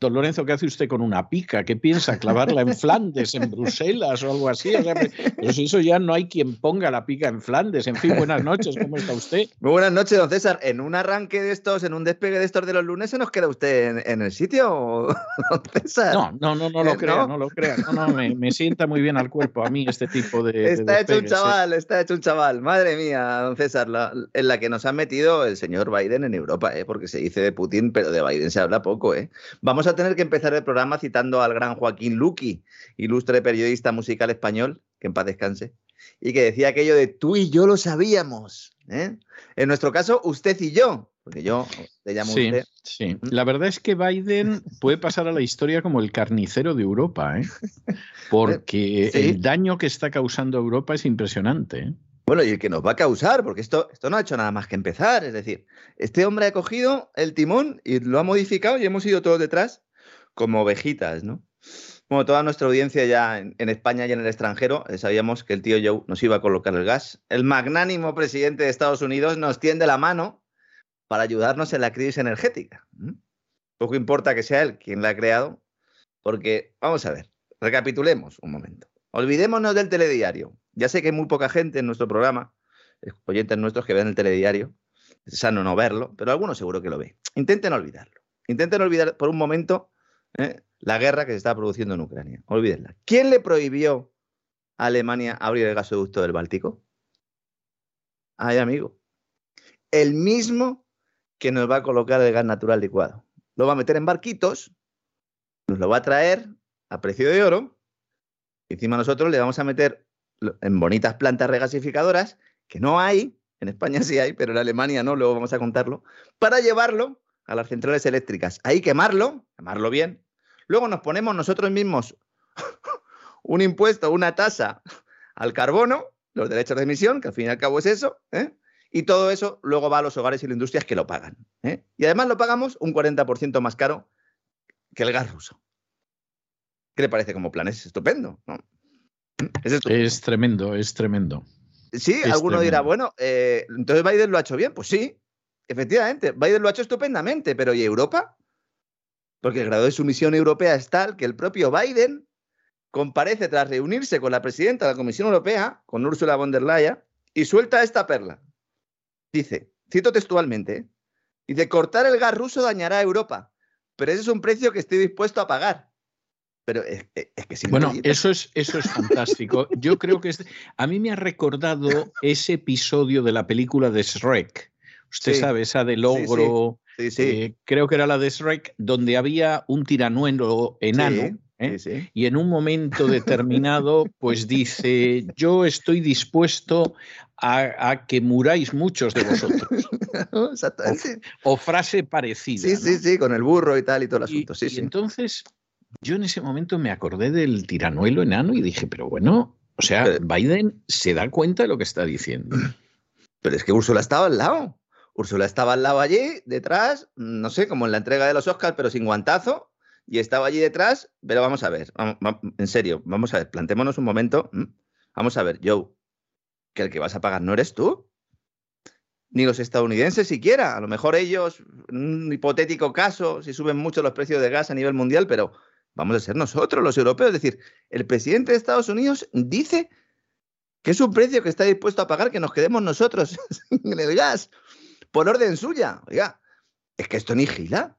Don Lorenzo, ¿qué hace usted con una pica? ¿Qué piensa? ¿Clavarla en Flandes, en Bruselas o algo así? O sea, pero si eso ya no hay quien ponga la pica en Flandes. En fin, buenas noches, ¿cómo está usted? Muy buenas noches, don César. En un arranque de estos, en un despegue de estos de los lunes, ¿se nos queda usted en, en el sitio, don César? No, no, no, no lo ¿Eh, crea, no? no, lo crea. No, no, me, me sienta muy bien al cuerpo a mí este tipo de. de Está hecho un ¿eh? chaval, está hecho un chaval. Madre mía, don César, la- en la que nos ha metido el señor Biden en Europa, ¿eh? porque se dice de Putin, pero de Biden se habla poco. ¿eh? Vamos a tener que empezar el programa citando al gran Joaquín Luqui, ilustre periodista musical español, que en paz descanse, y que decía aquello de tú y yo lo sabíamos. ¿eh? En nuestro caso, usted y yo, porque yo le llamo Sí, usted. sí. La verdad es que Biden puede pasar a la historia como el carnicero de Europa, ¿eh? porque Sí. el daño que está causando a Europa es impresionante. ¿eh? Bueno, y el que nos va a causar, porque esto, esto no ha hecho nada más que empezar. Es decir, este hombre ha cogido el timón y lo ha modificado y hemos ido todos detrás como ovejitas, ¿no? Como toda nuestra audiencia ya en, España y en el extranjero, eh, sabíamos que el tío Joe nos iba a colocar el gas. El magnánimo presidente de Estados Unidos nos tiende la mano para ayudarnos en la crisis energética. Poco importa que sea él quien la ha creado, porque, vamos a ver, recapitulemos un momento. Olvidémonos del telediario. Ya sé que hay muy poca gente en nuestro programa, eh, oyentes nuestros que ven el telediario. Es sano no verlo, pero algunos seguro que lo ve. Intenten olvidarlo. Intenten olvidar por un momento ¿eh? la guerra que se está produciendo en Ucrania. Olvídenla. ¿Quién le prohibió a Alemania abrir el gasoducto del Báltico? Ay, amigo. El mismo que nos va a colocar el gas natural licuado. Lo va a meter en barquitos, nos lo va a traer a precio de oro encima nosotros le vamos a meter en bonitas plantas regasificadoras, que no hay, en España sí hay, pero en Alemania no, luego vamos a contarlo, para llevarlo a las centrales eléctricas. Ahí quemarlo, quemarlo bien. Luego nos ponemos nosotros mismos un impuesto, una tasa al carbono, los derechos de emisión, que al fin y al cabo es eso, ¿eh? y todo eso luego va a los hogares y las industrias que lo pagan. ¿eh? Y además lo pagamos un 40% más caro que el gas ruso. ¿Qué le parece como plan? Es estupendo. ¿no? Es tremendo, es tremendo. Sí, Es alguno dirá, bueno, eh, entonces Biden lo ha hecho bien. Pues sí, efectivamente, Biden lo ha hecho estupendamente, pero ¿y Europa? Porque el grado de sumisión europea es tal que el propio Biden comparece tras reunirse con la presidenta de la Comisión Europea, con Ursula von der Leyen, y suelta esta perla. Dice, cito textualmente, ¿eh? dice, cortar el gas ruso dañará a Europa, pero ese es un precio que estoy dispuesto a pagar. Pero es, es- es que es Bueno, eso es, eso es fantástico. Yo creo que es, a mí me ha recordado ese episodio de la película de Shrek. Usted Sí. sabe, esa del Sí, sí. ogro, Sí, sí, eh, creo que era la de Shrek, donde había un tiranuelo enano. ¿eh? sí, sí. Y en un momento determinado, pues dice, yo estoy dispuesto a, a que muráis muchos de vosotros. Exactamente. O frase parecida. Sí, ¿no? sí, sí, con el burro y tal y todo el Y, asunto. Sí, y sí. entonces yo en ese momento me acordé del tiranuelo enano y dije, pero bueno, o sea, Biden se da cuenta de lo que está diciendo. Pero es que Úrsula estaba al lado. Úrsula estaba al lado allí, detrás, no sé, como en la entrega de los Oscars, pero sin guantazo. Y estaba allí detrás, pero vamos a ver, vamos- en serio, vamos a ver, plantémonos un momento. Vamos a ver, Joe, que el que vas a pagar no eres tú, ni los estadounidenses siquiera. A lo mejor ellos, en un hipotético caso, si suben mucho los precios de gas a nivel mundial, pero vamos a ser nosotros los europeos. Es decir, el presidente de Estados Unidos dice que es un precio que está dispuesto a pagar que nos quedemos nosotros en el gas por orden suya. Oiga, es que esto ni gila.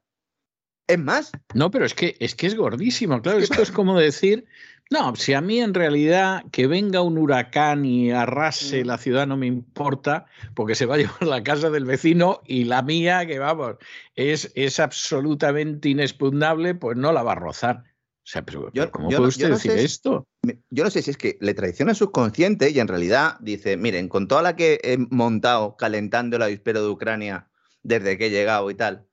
Es más. No, pero es que es que es gordísimo. Claro, esto es como decir, no, si a mí en realidad que venga un huracán y arrase mm. la ciudad no me importa, porque se va a llevar la casa del vecino y la mía, que vamos, es, es absolutamente inexpugnable, pues no la va a rozar. O sea, pero, ¿cómo puede usted decir esto? Yo no sé si es que le traiciona subconsciente y en realidad dice, miren, con toda la que he montado calentando el avispero de Ucrania desde que he llegado y tal,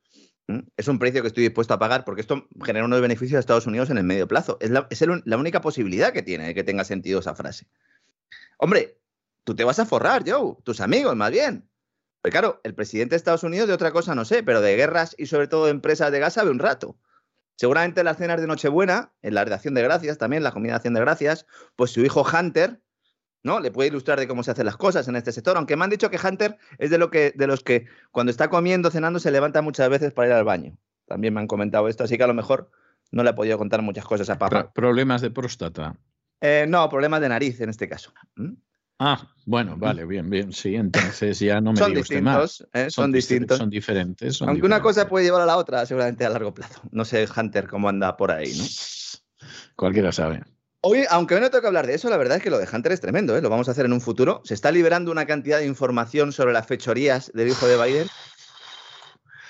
es un precio que estoy dispuesto a pagar porque esto genera unos beneficios a Estados Unidos en el medio plazo. Es la, única posibilidad que tiene de que tenga sentido esa frase. Hombre, tú te vas a forrar, Joe, tus amigos más bien. Pero claro, el presidente de Estados Unidos de otra cosa no sé, pero de guerras y sobre todo de empresas de gas sabe un rato. Seguramente en las cenas de Nochebuena, en la redacción de gracias también, la comida de acción de gracias, pues su hijo Hunter ¿no? Le puede ilustrar de cómo se hacen las cosas en este sector, aunque me han dicho que Hunter es de, lo que, de los que cuando está comiendo, cenando, se levanta muchas veces para ir al baño. También me han comentado esto, así que a lo mejor no le he podido contar muchas cosas a papá. ¿Problemas de próstata? Eh, no, problemas de nariz en este caso. ¿Mm? Ah, bueno, vale, bien, bien, sí, entonces ya no me son distintos, ¿eh? son, distintos, son diferentes. Aunque una cosa puede llevar a la otra, seguramente a largo plazo. No sé Hunter cómo anda por ahí, ¿no? Cualquiera sabe. Hoy, aunque hoy no tengo que hablar de eso, la verdad es que lo de Hunter es tremendo, ¿eh? lo vamos a hacer en un futuro. Se está liberando una cantidad de información sobre las fechorías del hijo de Biden.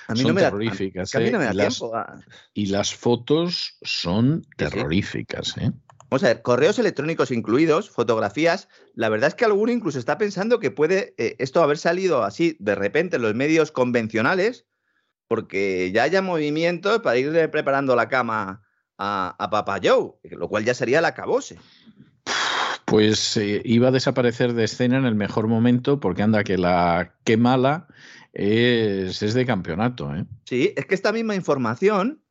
A mí son no me terroríficas. Da, a mí no me da ¿eh? tiempo. Y las fotos son terroríficas. ¿eh? Vamos a ver, correos electrónicos incluidos, fotografías. La verdad es que alguno incluso está pensando que puede eh, esto haber salido así de repente en los medios convencionales, porque ya haya movimientos para ir preparando la cama a, a Papa Joe, lo cual ya sería la cabose. Pues eh, iba a desaparecer de escena en el mejor momento, porque anda que la qué mala es, es de campeonato. ¿eh? Sí, es que esta misma información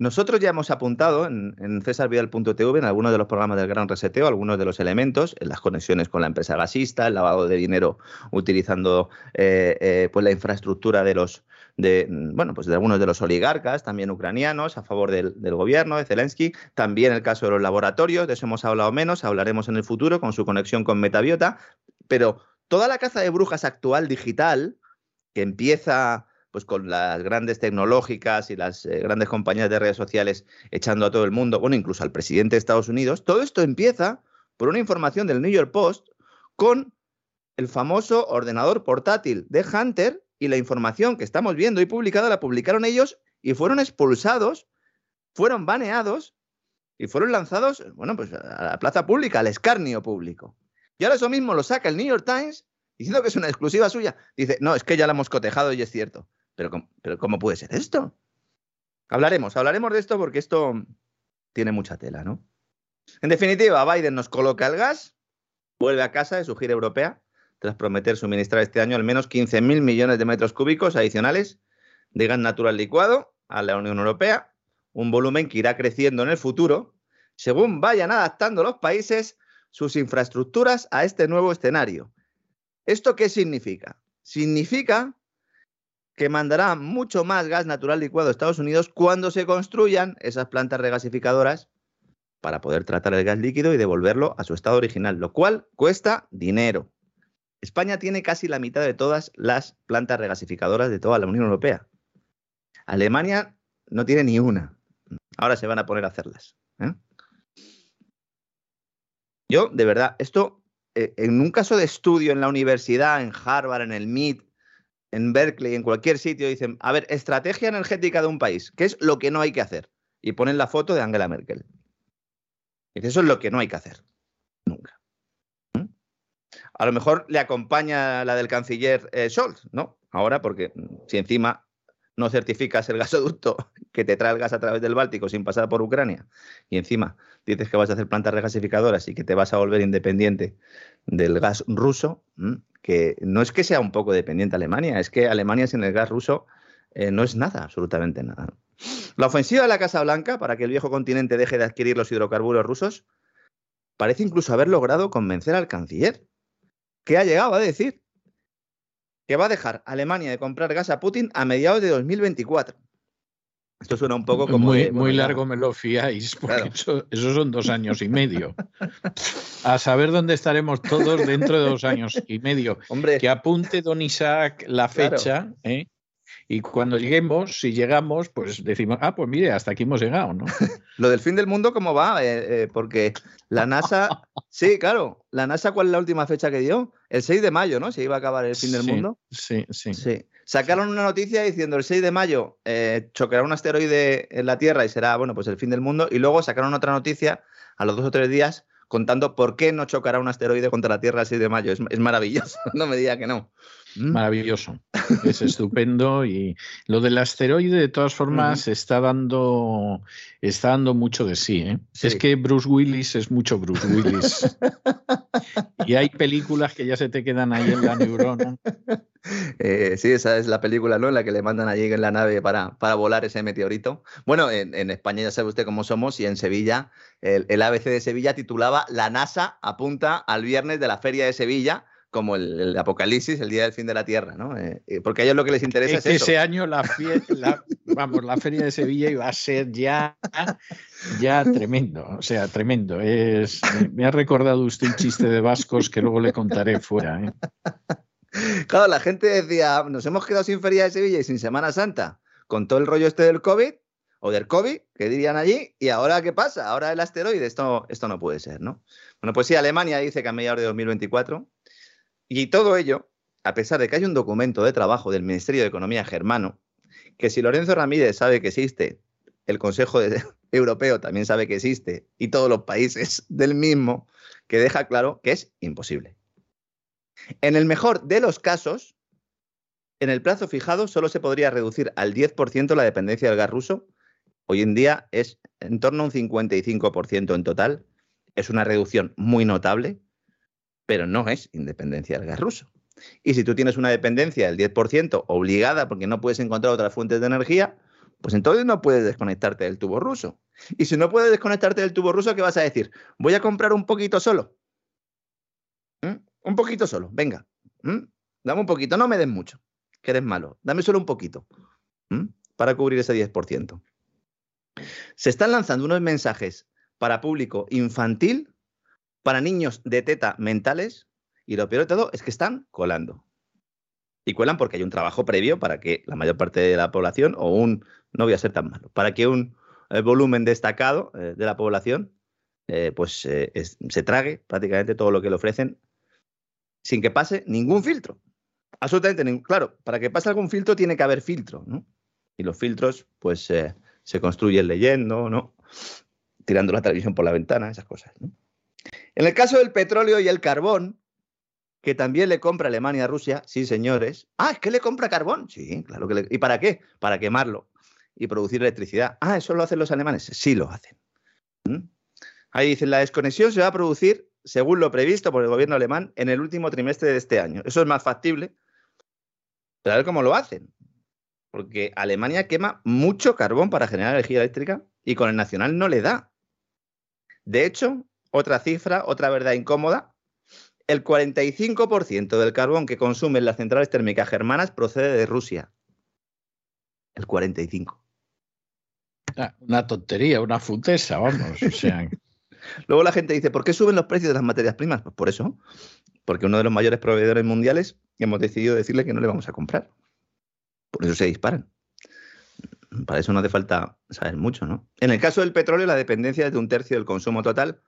nosotros ya hemos apuntado en, en cesarvidal.tv, en algunos de los programas del Gran Reseteo, algunos de los elementos, en las conexiones con la empresa gasista, el lavado de dinero utilizando eh, eh, pues la infraestructura de los de bueno pues de algunos de los oligarcas, también ucranianos, a favor del, del, gobierno de Zelensky, también el caso de los laboratorios, de eso hemos hablado menos, hablaremos en el futuro con su conexión con Metabiota, pero toda la caza de brujas actual digital que empieza pues con las grandes tecnológicas y las eh, grandes compañías de redes sociales echando a todo el mundo, bueno, incluso al presidente de Estados Unidos, todo esto empieza por una información del New York Post con el famoso ordenador portátil de Hunter y la información que estamos viendo y publicada la publicaron ellos y fueron expulsados, fueron baneados y fueron lanzados, bueno, pues a la plaza pública, al escarnio público. Y ahora eso mismo lo saca el New York Times diciendo que es una exclusiva suya. Dice, no, es que ya la hemos cotejado y es cierto. Pero, ¿cómo puede ser esto? Hablaremos, hablaremos de esto porque esto tiene mucha tela, ¿no? En definitiva, Biden nos coloca el gas, vuelve a casa de su gira europea, tras prometer suministrar este año al menos 15.000 millones de metros cúbicos adicionales de gas natural licuado a la Unión Europea, un volumen que irá creciendo en el futuro, según vayan adaptando los países sus infraestructuras a este nuevo escenario. ¿Esto qué significa? Significa que mandará mucho más gas natural licuado a Estados Unidos cuando se construyan esas plantas regasificadoras para poder tratar el gas líquido y devolverlo a su estado original, lo cual cuesta dinero. España tiene casi la mitad de todas las plantas regasificadoras de toda la Unión Europea. Alemania no tiene ni una. Ahora se van a poner a hacerlas. ¿eh? Yo, de verdad, esto, eh, en un caso de estudio en la universidad, en Harvard, en el MIT, en Berkeley, en cualquier sitio, dicen, a ver, estrategia energética de un país, ¿qué es lo que no hay que hacer? Y ponen la foto de Angela Merkel. Y eso es lo que no hay que hacer. Nunca. ¿Mm? A lo mejor le acompaña la del canciller eh, Scholz, ¿no? Ahora, porque si encima no certificas el gasoducto que te trae el gas a través del Báltico sin pasar por Ucrania, y encima dices que vas a hacer plantas regasificadoras y que te vas a volver independiente del gas ruso, que no es que sea un poco dependiente Alemania, es que Alemania sin el gas ruso eh, no es nada, absolutamente nada. La ofensiva de la Casa Blanca para que el viejo continente deje de adquirir los hidrocarburos rusos parece incluso haber logrado convencer al canciller, que ha llegado a decir que va a dejar Alemania de comprar gas a Putin a mediados de 2024. Esto suena un poco como. Muy, muy largo me lo fiáis, porque eso, son dos años y medio. A saber dónde estaremos todos dentro de dos años y medio. Hombre. Que apunte don Isaac la fecha, ¿eh? Y cuando lleguemos, si llegamos, pues decimos, ah, pues mire, hasta aquí hemos llegado, ¿no? Lo del fin del mundo, ¿cómo va? Eh, eh, porque la NASA, sí, claro, la NASA, ¿cuál es la última fecha que dio? El 6 de mayo, ¿no? Se iba a acabar el fin del mundo. Sí, sí. Sí. Sacaron una noticia diciendo el 6 de mayo eh, chocará un asteroide en la Tierra y será, bueno, pues el fin del mundo. Y luego sacaron otra noticia a los dos o tres días contando por qué no chocará un asteroide contra la Tierra el 6 de mayo. Es, maravilloso, no me diga que no. ¿Mm? Maravilloso, es estupendo y lo del asteroide de todas formas está dando está dando mucho de sí, ¿eh? Es que Bruce Willis es mucho Bruce Willis y hay películas que ya se te quedan ahí en la neurona. Eh, sí, esa es la película, ¿no? En la que le mandan allí en la nave para, para volar ese meteorito. Bueno, en, España ya sabe usted cómo somos y en Sevilla, el, ABC de Sevilla titulaba La NASA apunta al viernes de la Feria de Sevilla como el, Apocalipsis, el día del fin de la Tierra, ¿no? Eh, eh, porque a ellos lo que les interesa es, Ese año la, vamos, la Feria de Sevilla iba a ser ya, ya tremendo, o sea, tremendo. Es, me ha recordado usted un chiste de vascos que luego le contaré fuera. ¿eh? Claro, la gente decía, nos hemos quedado sin Feria de Sevilla y sin Semana Santa, con todo el rollo este del COVID, o del COVID, que dirían allí, y ahora qué pasa, ahora el asteroide, esto, esto no puede ser, ¿no? Bueno, pues sí, Alemania dice que a mediados de 2024, y todo ello, a pesar de que hay un documento de trabajo del Ministerio de Economía germano, que si Lorenzo Ramírez sabe que existe, el Consejo Europeo también sabe que existe, y todos los países del mismo, que deja claro que es imposible. En el mejor de los casos, en el plazo fijado solo se podría reducir al 10% la dependencia del gas ruso. Hoy en día es en torno a un 55% en total. Es una reducción muy notable, pero no es independencia del gas ruso. Y si tú tienes una dependencia del 10% obligada porque no puedes encontrar otras fuentes de energía, pues entonces no puedes desconectarte del tubo ruso. Y si no puedes desconectarte del tubo ruso, ¿qué vas a decir? Voy a comprar un poquito solo. Un poquito solo, venga. Dame un poquito, no me des mucho, que eres malo. Dame solo un poquito para cubrir ese 10%. Se están lanzando unos mensajes para público infantil, para niños de teta mentales, y lo peor de todo es que están colando. Y cuelan porque hay un trabajo previo para que la mayor parte de la población, o un, no voy a ser tan malo, para que un eh, volumen destacado eh, de la población, eh, pues se trague prácticamente todo lo que le ofrecen sin que pase ningún filtro. Absolutamente ningún. Claro, para que pase algún filtro tiene que haber filtro, ¿no? Y los filtros, pues, se construyen leyendo, ¿no? Tirando la televisión por la ventana, esas cosas, ¿no? En el caso del petróleo y el carbón, que también le compra Alemania a Rusia, sí, señores. Ah, es que le compra carbón. Sí, claro que le. ¿Y para qué? Para quemarlo y producir electricidad. Ah, eso lo hacen los alemanes. Sí, lo hacen. ¿Mm? Ahí dicen, la desconexión se va a producir según lo previsto por el gobierno alemán, en el último trimestre de este año. Eso es más factible. Pero a ver cómo lo hacen. Porque Alemania quema mucho carbón para generar energía eléctrica y con el nacional no le da. De hecho, otra cifra, otra verdad incómoda, el 45% del carbón que consumen las centrales térmicas germanas procede de Rusia. El 45%. Ah, una tontería, una futesa, vamos. O sea, Luego la gente dice, ¿por qué suben los precios de las materias primas? Pues por eso, porque uno de los mayores proveedores mundiales hemos decidido decirle que no le vamos a comprar. Por eso se disparan. Para eso no hace falta saber mucho, ¿no? En el caso del petróleo, la dependencia es de un tercio del consumo total.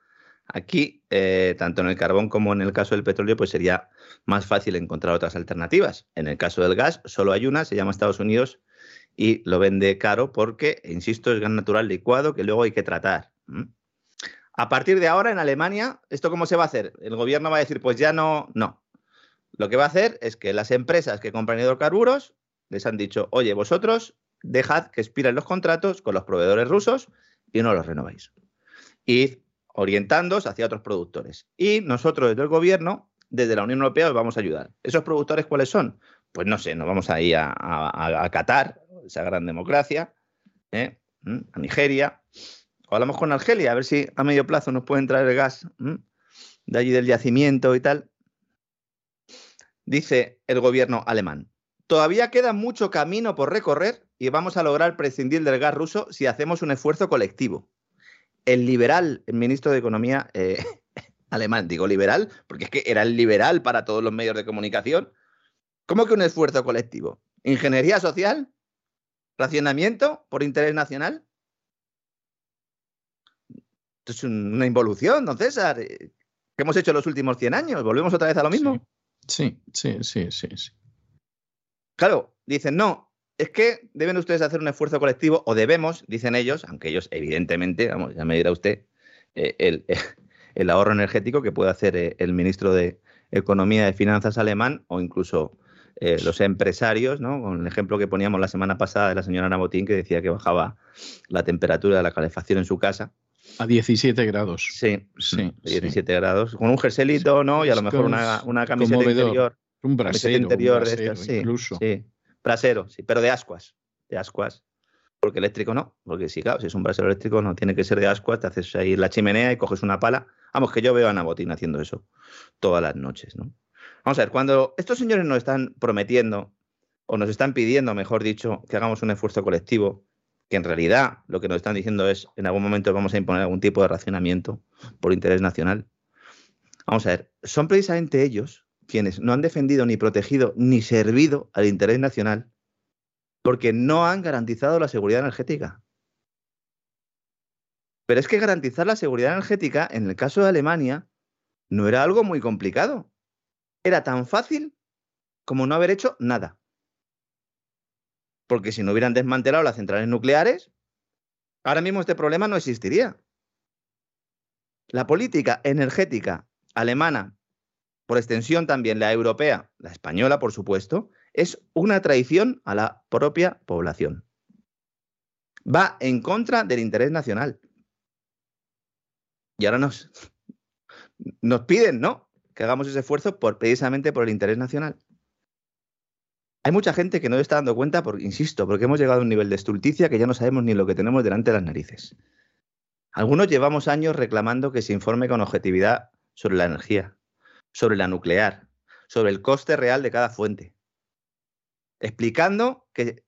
Aquí, eh, tanto en el carbón como en el caso del petróleo, pues sería más fácil encontrar otras alternativas. En el caso del gas, solo hay una, se llama Estados Unidos y lo vende caro porque, insisto, es gas natural licuado que luego hay que tratar. A partir de ahora, en Alemania, ¿esto cómo se va a hacer? El gobierno va a decir, pues ya no, no. Lo que va a hacer es que las empresas que compran hidrocarburos les han dicho, oye, vosotros dejad que expiren los contratos con los proveedores rusos y no los renováis. Y orientándoos hacia otros productores. Y nosotros desde el gobierno, desde la Unión Europea, os vamos a ayudar. ¿Esos productores cuáles son? Pues no sé, nos vamos a ir a, Qatar, esa gran democracia, ¿eh? ¿Mm? a Nigeria, o hablamos con Argelia, a ver si a medio plazo nos pueden traer el gas de allí del yacimiento y tal. Dice el gobierno alemán, todavía queda mucho camino por recorrer y vamos a lograr prescindir del gas ruso si hacemos un esfuerzo colectivo. El liberal, el ministro de Economía eh, alemán, digo liberal, porque es que era el liberal para todos los medios de comunicación. ¿Cómo que un esfuerzo colectivo? ¿Ingeniería social? ¿Racionamiento por interés nacional? Esto es una involución, don César. ¿Qué hemos hecho en los últimos 100 años? ¿Volvemos otra vez a lo mismo? Sí, sí, sí, sí. sí. Claro, dicen, no, es que deben ustedes hacer un esfuerzo colectivo, o debemos, dicen ellos, aunque ellos evidentemente, vamos, ya me dirá usted, eh, el, el, ahorro energético que puede hacer eh, el ministro de Economía y Finanzas alemán o incluso eh, los empresarios, ¿no? Con el ejemplo que poníamos la semana pasada de la señora Nabotín, que decía que bajaba la temperatura de la calefacción en su casa. A 17 grados. Sí, sí. 17 grados. Con un jerselito, ¿no? Y a lo mejor una, una camiseta interior. Un brasero. interior de estas, sí, incluso. Sí, brasero, sí, pero de ascuas. De ascuas. Porque eléctrico no. Porque sí, claro, si es un brasero eléctrico no tiene que ser de ascuas. Te haces ahí la chimenea y coges una pala. Vamos, que yo veo a Nabotín haciendo eso todas las noches, ¿no? Vamos a ver, cuando estos señores nos están prometiendo, o nos están pidiendo, mejor dicho, que hagamos un esfuerzo colectivo, que en realidad lo que nos están diciendo es en algún momento vamos a imponer algún tipo de racionamiento por interés nacional. Vamos a ver, son precisamente ellos quienes no han defendido ni protegido ni servido al interés nacional porque no han garantizado la seguridad energética. Pero es que garantizar la seguridad energética en el caso de Alemania no era algo muy complicado. Era tan fácil como no haber hecho nada. Porque si no hubieran desmantelado las centrales nucleares, ahora mismo este problema no existiría. La política energética alemana por extensión también la europea, la española, por supuesto, es una traición a la propia población. Va en contra del interés nacional. Y ahora nos, nos piden, ¿no? Que hagamos ese esfuerzo por, precisamente por el interés nacional. Hay mucha gente que no está dando cuenta, porque, insisto, porque hemos llegado a un nivel de estulticia que ya no sabemos ni lo que tenemos delante de las narices. Algunos llevamos años reclamando que se informe con objetividad sobre la energía, sobre la nuclear, sobre el coste real de cada fuente, explicando que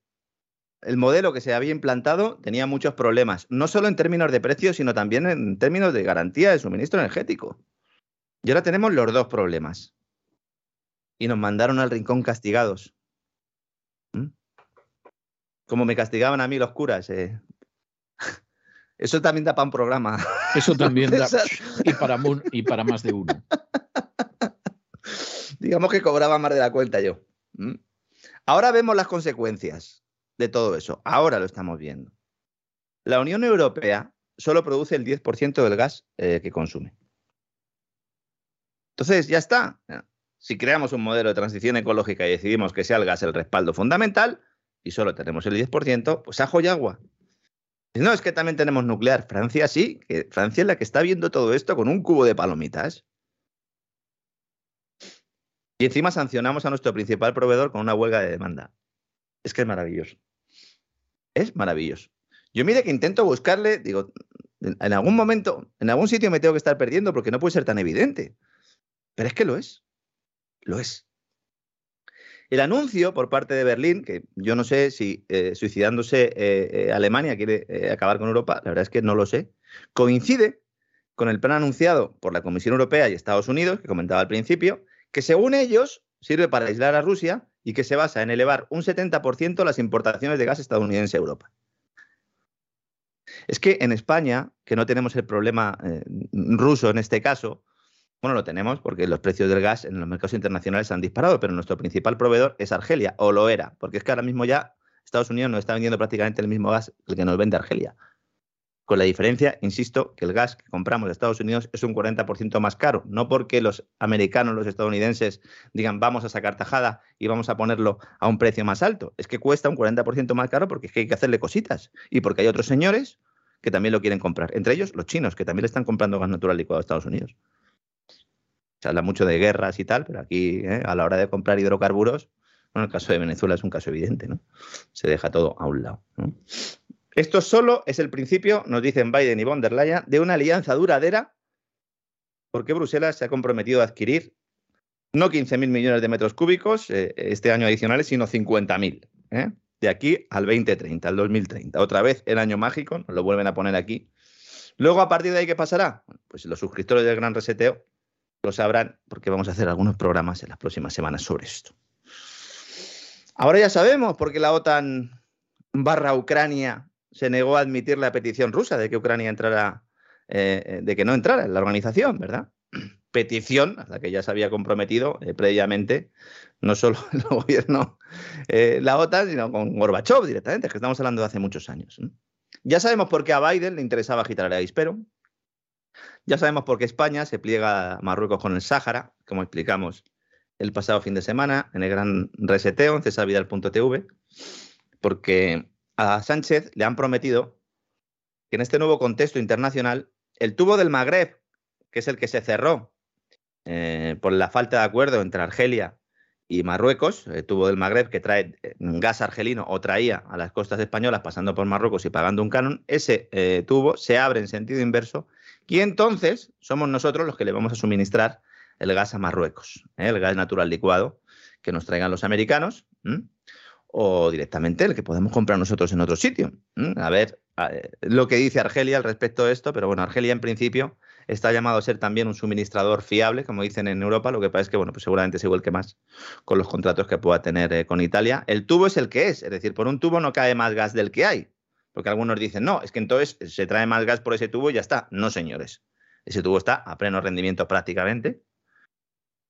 el modelo que se había implantado tenía muchos problemas, no solo en términos de precios, sino también en términos de garantía de suministro energético. Y ahora tenemos los dos problemas. Y nos mandaron al rincón castigados. ¿Mm? Como me castigaban a mí los curas. Eh. Eso también da para un programa. Eso también da. y, para, y para más de uno. Digamos que cobraba más de la cuenta yo. Ahora vemos las consecuencias de todo eso. Ahora lo estamos viendo. La Unión Europea solo produce el 10% del gas eh, que consume. Entonces, ya está. Si creamos un modelo de transición ecológica y decidimos que sea el gas el respaldo fundamental y solo tenemos el 10%, pues ajo y agua. No, es que también tenemos nuclear. Francia sí, que Francia es la que está viendo todo esto con un cubo de palomitas. Y encima sancionamos a nuestro principal proveedor con una huelga de demanda. Es que es maravilloso. Es maravilloso. Yo mire que intento buscarle, digo, en algún momento, en algún sitio me tengo que estar perdiendo porque no puede ser tan evidente. Pero es que lo es. Lo es. El anuncio por parte de Berlín, que yo no sé si eh, suicidándose eh, eh, Alemania quiere acabar con Europa, la verdad es que no lo sé, coincide con el plan anunciado por la Comisión Europea y Estados Unidos, que comentaba al principio, que según ellos sirve para aislar a Rusia y que se basa en elevar un 70% las importaciones de gas estadounidense a Europa. Es que en España, que no tenemos el problema eh, ruso en este caso, bueno, lo tenemos porque los precios del gas en los mercados internacionales han disparado, pero nuestro principal proveedor es Argelia, o lo era, porque es que ahora mismo ya Estados Unidos nos está vendiendo prácticamente el mismo gas que nos vende Argelia. Con la diferencia, insisto, que el gas que compramos de Estados Unidos es un 40% más caro, no porque los americanos, los estadounidenses digan vamos a sacar tajada y vamos a ponerlo a un precio más alto, es que cuesta un 40% más caro porque es que hay que hacerle cositas y porque hay otros señores que también lo quieren comprar, entre ellos los chinos, que también le están comprando gas natural licuado a Estados Unidos. Se habla mucho de guerras y tal, pero aquí ¿eh? a la hora de comprar hidrocarburos, bueno, el caso de Venezuela es un caso evidente, ¿no? Se deja todo a un lado. ¿no? Esto solo es el principio, nos dicen Biden y von der Leyen, de una alianza duradera porque Bruselas se ha comprometido a adquirir No 15.000 millones de metros cúbicos eh, este año adicionales, sino 50.000. ¿eh? De aquí al 2030, al 2030. Otra vez el año mágico, nos lo vuelven a poner aquí. Luego, a partir de ahí, ¿qué pasará? Pues los suscriptores del Gran Reseteo lo sabrán porque vamos a hacer algunos programas en las próximas semanas sobre esto. Ahora ya sabemos por qué la OTAN barra Ucrania se negó a admitir la petición rusa de que Ucrania entrara, eh, eh, de que no entrara en la organización, ¿verdad? Petición a la que ya se había comprometido eh, previamente, no solo el gobierno, la OTAN, sino con Gorbachev directamente, que estamos hablando de hace muchos años. Ya sabemos por qué a Biden le interesaba agitar el avispero. Ya sabemos por qué España se pliega a Marruecos con el Sáhara, como explicamos el pasado fin de semana en el gran reseteo en cesavidal.tv, porque a Sánchez le han prometido que en este nuevo contexto internacional, el tubo del Magreb, que es el que se cerró eh, por la falta de acuerdo entre Argelia y Marruecos, el tubo del Magreb que trae eh, gas argelino o traía a las costas españolas pasando por Marruecos y pagando un canon, ese eh, tubo se abre en sentido inverso y entonces somos nosotros los que le vamos a suministrar el gas a Marruecos, el gas natural licuado que nos traigan los americanos o directamente el que podemos comprar nosotros en otro sitio. A ver lo que dice Argelia al respecto de esto, pero bueno, Argelia en principio está llamado a ser también un suministrador fiable, como dicen en Europa, lo que pasa es que, bueno, pues seguramente se vuelque más con los contratos que pueda tener eh, con Italia. El tubo es el que es, es decir, por un tubo no cae más gas del que hay, porque algunos dicen, no, es que entonces se trae más gas por ese tubo y ya está. No, señores, ese tubo está a pleno rendimiento prácticamente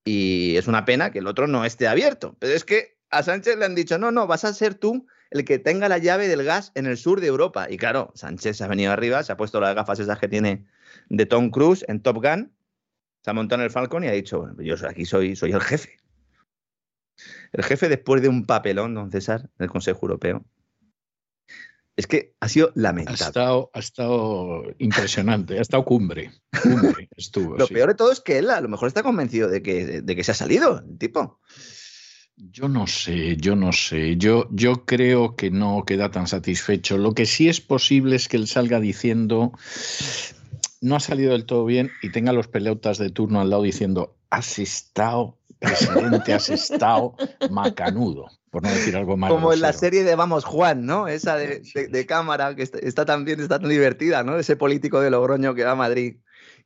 y es una pena que el otro no esté abierto, pero es que a Sánchez le han dicho, no, no, vas a ser tú el que tenga la llave del gas en el sur de Europa. Y claro, Sánchez ha venido arriba, se ha puesto las gafas esas que tiene de Tom Cruise en Top Gun, se ha montado en el Falcon y ha dicho, yo aquí soy, soy el jefe. El jefe después de un papelón, don César, del Consejo Europeo. Es que ha sido lamentable. Ha estado, ha estado impresionante, ha estado cumbre. cumbre estuvo, Lo peor de todo es que él a lo mejor está convencido de que, de que se ha salido el tipo. Yo no sé, yo no sé. Yo, yo creo que no queda tan satisfecho. Lo que sí es posible es que él salga diciendo no ha salido del todo bien y tenga los peleutas de turno al lado diciendo has estado, presidente, has estado macanudo, por no decir algo más. Como en la serie de Vamos Juan, ¿no? Esa de, cámara que está, está, tan bien, está tan divertida, ¿no? Ese político de Logroño que va a Madrid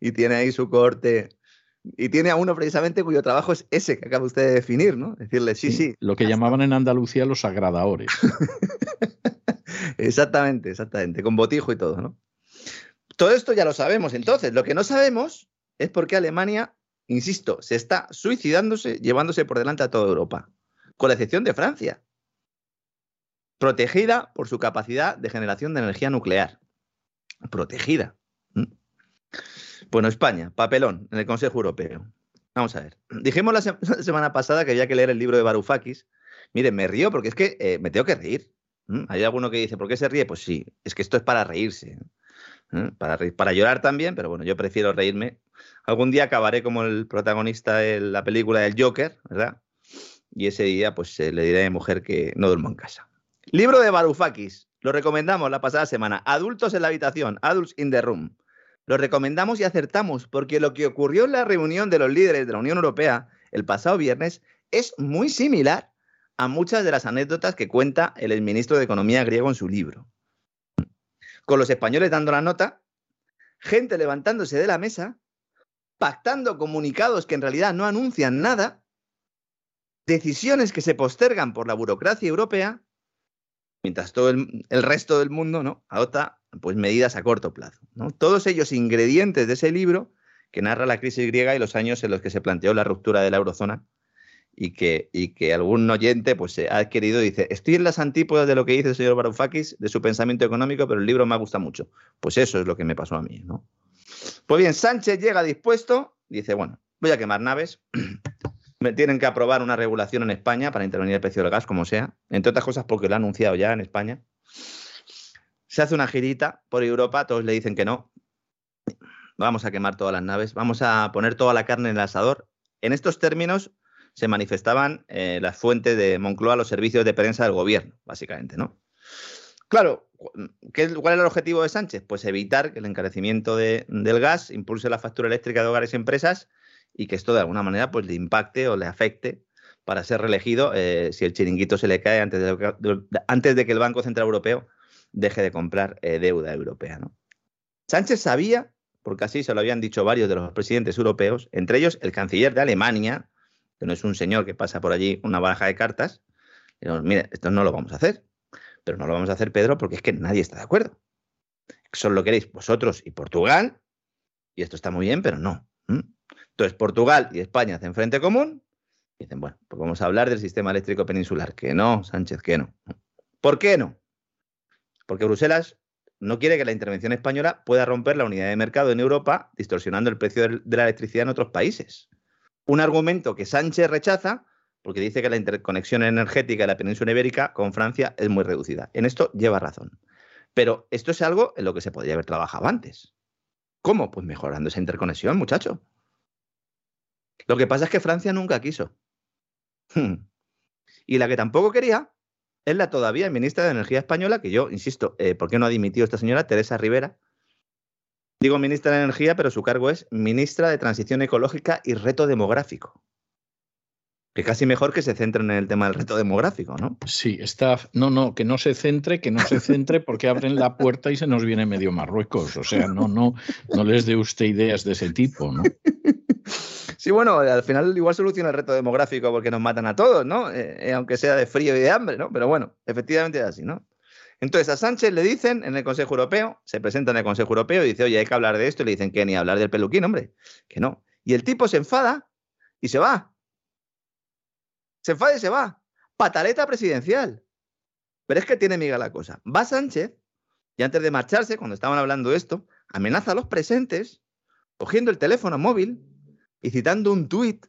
y tiene ahí su corte y tiene a uno precisamente cuyo trabajo es ese que acaba usted de definir, ¿no? Decirle, sí, sí. lo que llamaban en Andalucía los agradadores. exactamente, exactamente, con botijo y todo, ¿no? Todo esto ya lo sabemos. Entonces, lo que no sabemos es por qué Alemania, insisto, se está suicidándose, llevándose por delante a toda Europa, con la excepción de Francia, protegida por su capacidad de generación de energía nuclear. Protegida. Bueno, España, papelón en el Consejo Europeo. Vamos a ver. Dijimos la, semana pasada que había que leer el libro de Varoufakis. Miren, me río porque es que eh, me tengo que reír. Hay alguno que dice, ¿por qué se ríe? Pues sí, es que esto es para reírse. Para, para llorar también, pero bueno, yo prefiero reírme. Algún día acabaré como el protagonista de la película del Joker, ¿verdad? Y ese día, pues le diré a mi mujer que no duermo en casa. Libro de Varoufakis. Lo recomendamos la pasada semana. Adultos en la habitación. Adults in the room. Lo recomendamos y acertamos porque lo que ocurrió en la reunión de los líderes de la Unión Europea el pasado viernes es muy similar a muchas de las anécdotas que cuenta el exministro de Economía griego en su libro. Con los españoles dando la nota, gente levantándose de la mesa, pactando comunicados que en realidad no anuncian nada, decisiones que se postergan por la burocracia europea, mientras todo el, resto del mundo ¿no? adopta pues medidas a corto plazo. ¿no? Todos ellos ingredientes de ese libro que narra la crisis griega y los años en los que se planteó la ruptura de la eurozona y que, y que algún oyente pues, ha adquirido y dice, estoy en las antípodas de lo que dice el señor Varoufakis, de su pensamiento económico, pero el libro me gusta mucho. Pues eso es lo que me pasó a mí. ¿no? Pues bien, Sánchez llega dispuesto, dice, bueno, voy a quemar naves, tienen que aprobar una regulación en España para intervenir el precio del gas, como sea, entre otras cosas porque lo ha anunciado ya en España se hace una girita por Europa, todos le dicen que no. Vamos a quemar todas las naves, vamos a poner toda la carne en el asador. En estos términos se manifestaban eh, las fuentes de Moncloa, los servicios de prensa del gobierno, básicamente, ¿no? Claro, ¿qué, ¿cuál era el objetivo de Sánchez? Pues evitar que el encarecimiento del gas impulse la factura eléctrica de hogares y empresas y que esto de alguna manera pues, le impacte o le afecte para ser reelegido eh, si el chiringuito se le cae antes de, antes de que el Banco Central Europeo deje de comprar eh, deuda europea. ¿no? Sánchez sabía, porque así se lo habían dicho varios de los presidentes europeos, entre ellos el canciller de Alemania, que no es un señor que pasa por allí una baraja de cartas, y mire, esto no lo vamos a hacer. Pero no lo vamos a hacer, Pedro, porque es que nadie está de acuerdo. Solo lo queréis vosotros y Portugal, y esto está muy bien, pero no. Entonces, Portugal y España hacen frente común, y dicen, bueno, pues vamos a hablar del sistema eléctrico peninsular. Que no, Sánchez, que no. ¿Por qué no? Porque Bruselas no quiere que la intervención española pueda romper la unidad de mercado en Europa, distorsionando el precio de la electricidad en otros países. Un argumento que Sánchez rechaza porque dice que la interconexión energética de la península ibérica con Francia es muy reducida. En esto lleva razón. Pero esto es algo en lo que se podría haber trabajado antes. ¿Cómo? Pues mejorando esa interconexión, muchacho. Lo que pasa es que Francia nunca quiso. Hmm. Y la que tampoco quería es la todavía ministra de Energía española, que yo, insisto, eh, ¿por qué no ha dimitido esta señora? Teresa Rivera. Digo ministra de Energía, pero su cargo es ministra de Transición Ecológica y Reto Demográfico. Que casi mejor que se centren en el tema del reto demográfico, ¿no? Sí, está. No, no, que no se centre, que no se centre porque abren la puerta y se nos viene medio Marruecos. O sea, no, no, no les dé usted ideas de ese tipo, ¿no? Sí, bueno, al final igual soluciona el reto demográfico porque nos matan a todos, ¿no? Eh, eh, aunque sea de frío y de hambre, ¿no? Pero bueno, efectivamente es así, ¿no? Entonces a Sánchez le dicen en el Consejo Europeo, se presenta en el Consejo Europeo y dice, oye, hay que hablar de esto, y le dicen que ni hablar del peluquín, hombre, que no. Y el tipo se enfada y se va. Se enfada y se va. Pataleta presidencial. Pero es que tiene miga la cosa. Va Sánchez y antes de marcharse, cuando estaban hablando esto, amenaza a los presentes cogiendo el teléfono móvil y citando un tuit,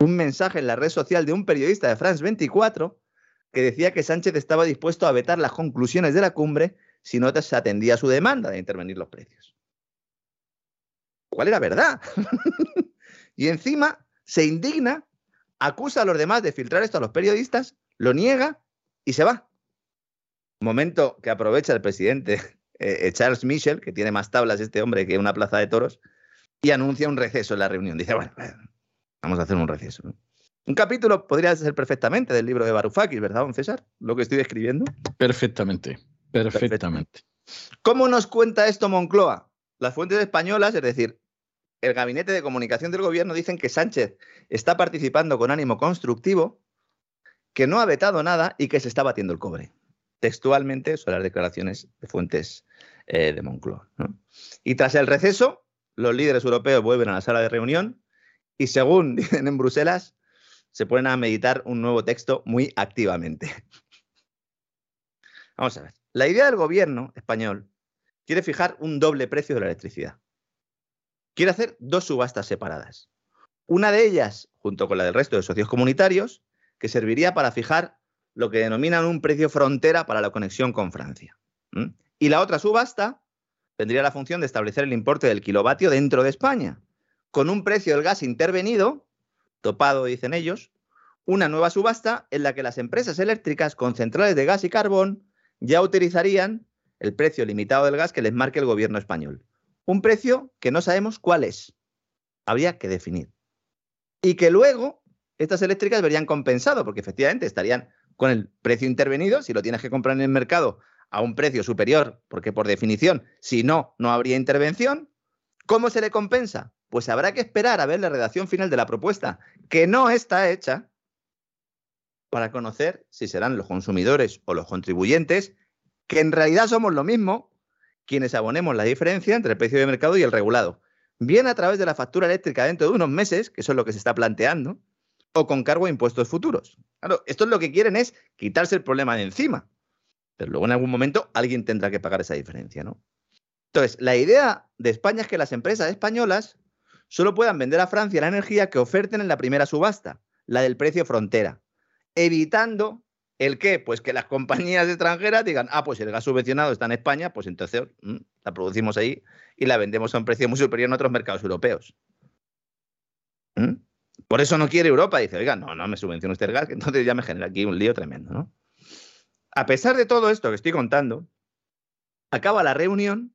un mensaje en la red social de un periodista de France 24 que decía que Sánchez estaba dispuesto a vetar las conclusiones de la cumbre si no se atendía a su demanda de intervenir los precios. ¿Cuál era verdad? y encima se indigna acusa a los demás de filtrar esto a los periodistas, lo niega y se va. Momento que aprovecha el presidente eh, eh, Charles Michel, que tiene más tablas este hombre que una plaza de toros, y anuncia un receso en la reunión. Dice, bueno, vamos a hacer un receso. Un capítulo podría ser perfectamente del libro de Varoufakis, ¿verdad, don César? Lo que estoy describiendo. Perfectamente, perfectamente. ¿Cómo nos cuenta esto Moncloa? Las fuentes españolas, es decir, el gabinete de comunicación del gobierno dicen que Sánchez está participando con ánimo constructivo, que no ha vetado nada y que se está batiendo el cobre. Textualmente son las declaraciones de fuentes eh, de Moncloa. Y tras el receso, los líderes europeos vuelven a la sala de reunión y según dicen en Bruselas, se ponen a meditar un nuevo texto muy activamente. Vamos a ver. La idea del gobierno español quiere fijar un doble precio de la electricidad quiere hacer dos subastas separadas. Una de ellas, junto con la del resto de socios comunitarios, que serviría para fijar lo que denominan un precio frontera para la conexión con Francia. Y la otra subasta tendría la función de establecer el importe del kilovatio dentro de España, con un precio del gas intervenido, topado, dicen ellos, una nueva subasta en la que las empresas eléctricas con centrales de gas y carbón ya utilizarían el precio limitado del gas que les marque el gobierno español. Un precio que no sabemos cuál es. Habría que definir. Y que luego estas eléctricas verían compensado, porque efectivamente estarían con el precio intervenido, si lo tienes que comprar en el mercado a un precio superior, porque por definición, si no, no habría intervención. ¿Cómo se le compensa? Pues habrá que esperar a ver la redacción final de la propuesta, que no está hecha, para conocer si serán los consumidores o los contribuyentes, que en realidad somos lo mismo, quienes abonemos la diferencia entre el precio de mercado y el regulado, bien a través de la factura eléctrica dentro de unos meses, que eso es lo que se está planteando, o con cargo a impuestos futuros. Claro, esto es lo que quieren es quitarse el problema de encima. Pero luego en algún momento alguien tendrá que pagar esa diferencia, ¿no? Entonces, la idea de España es que las empresas españolas solo puedan vender a Francia la energía que oferten en la primera subasta, la del precio frontera, evitando ¿El qué? Pues que las compañías extranjeras digan, ah, pues el gas subvencionado está en España, pues entonces mm, la producimos ahí y la vendemos a un precio muy superior en otros mercados europeos. ¿Mm? Por eso no quiere Europa. Dice, oiga, no, no me subvenciona usted el gas, que entonces ya me genera aquí un lío tremendo, ¿no? A pesar de todo esto que estoy contando, acaba la reunión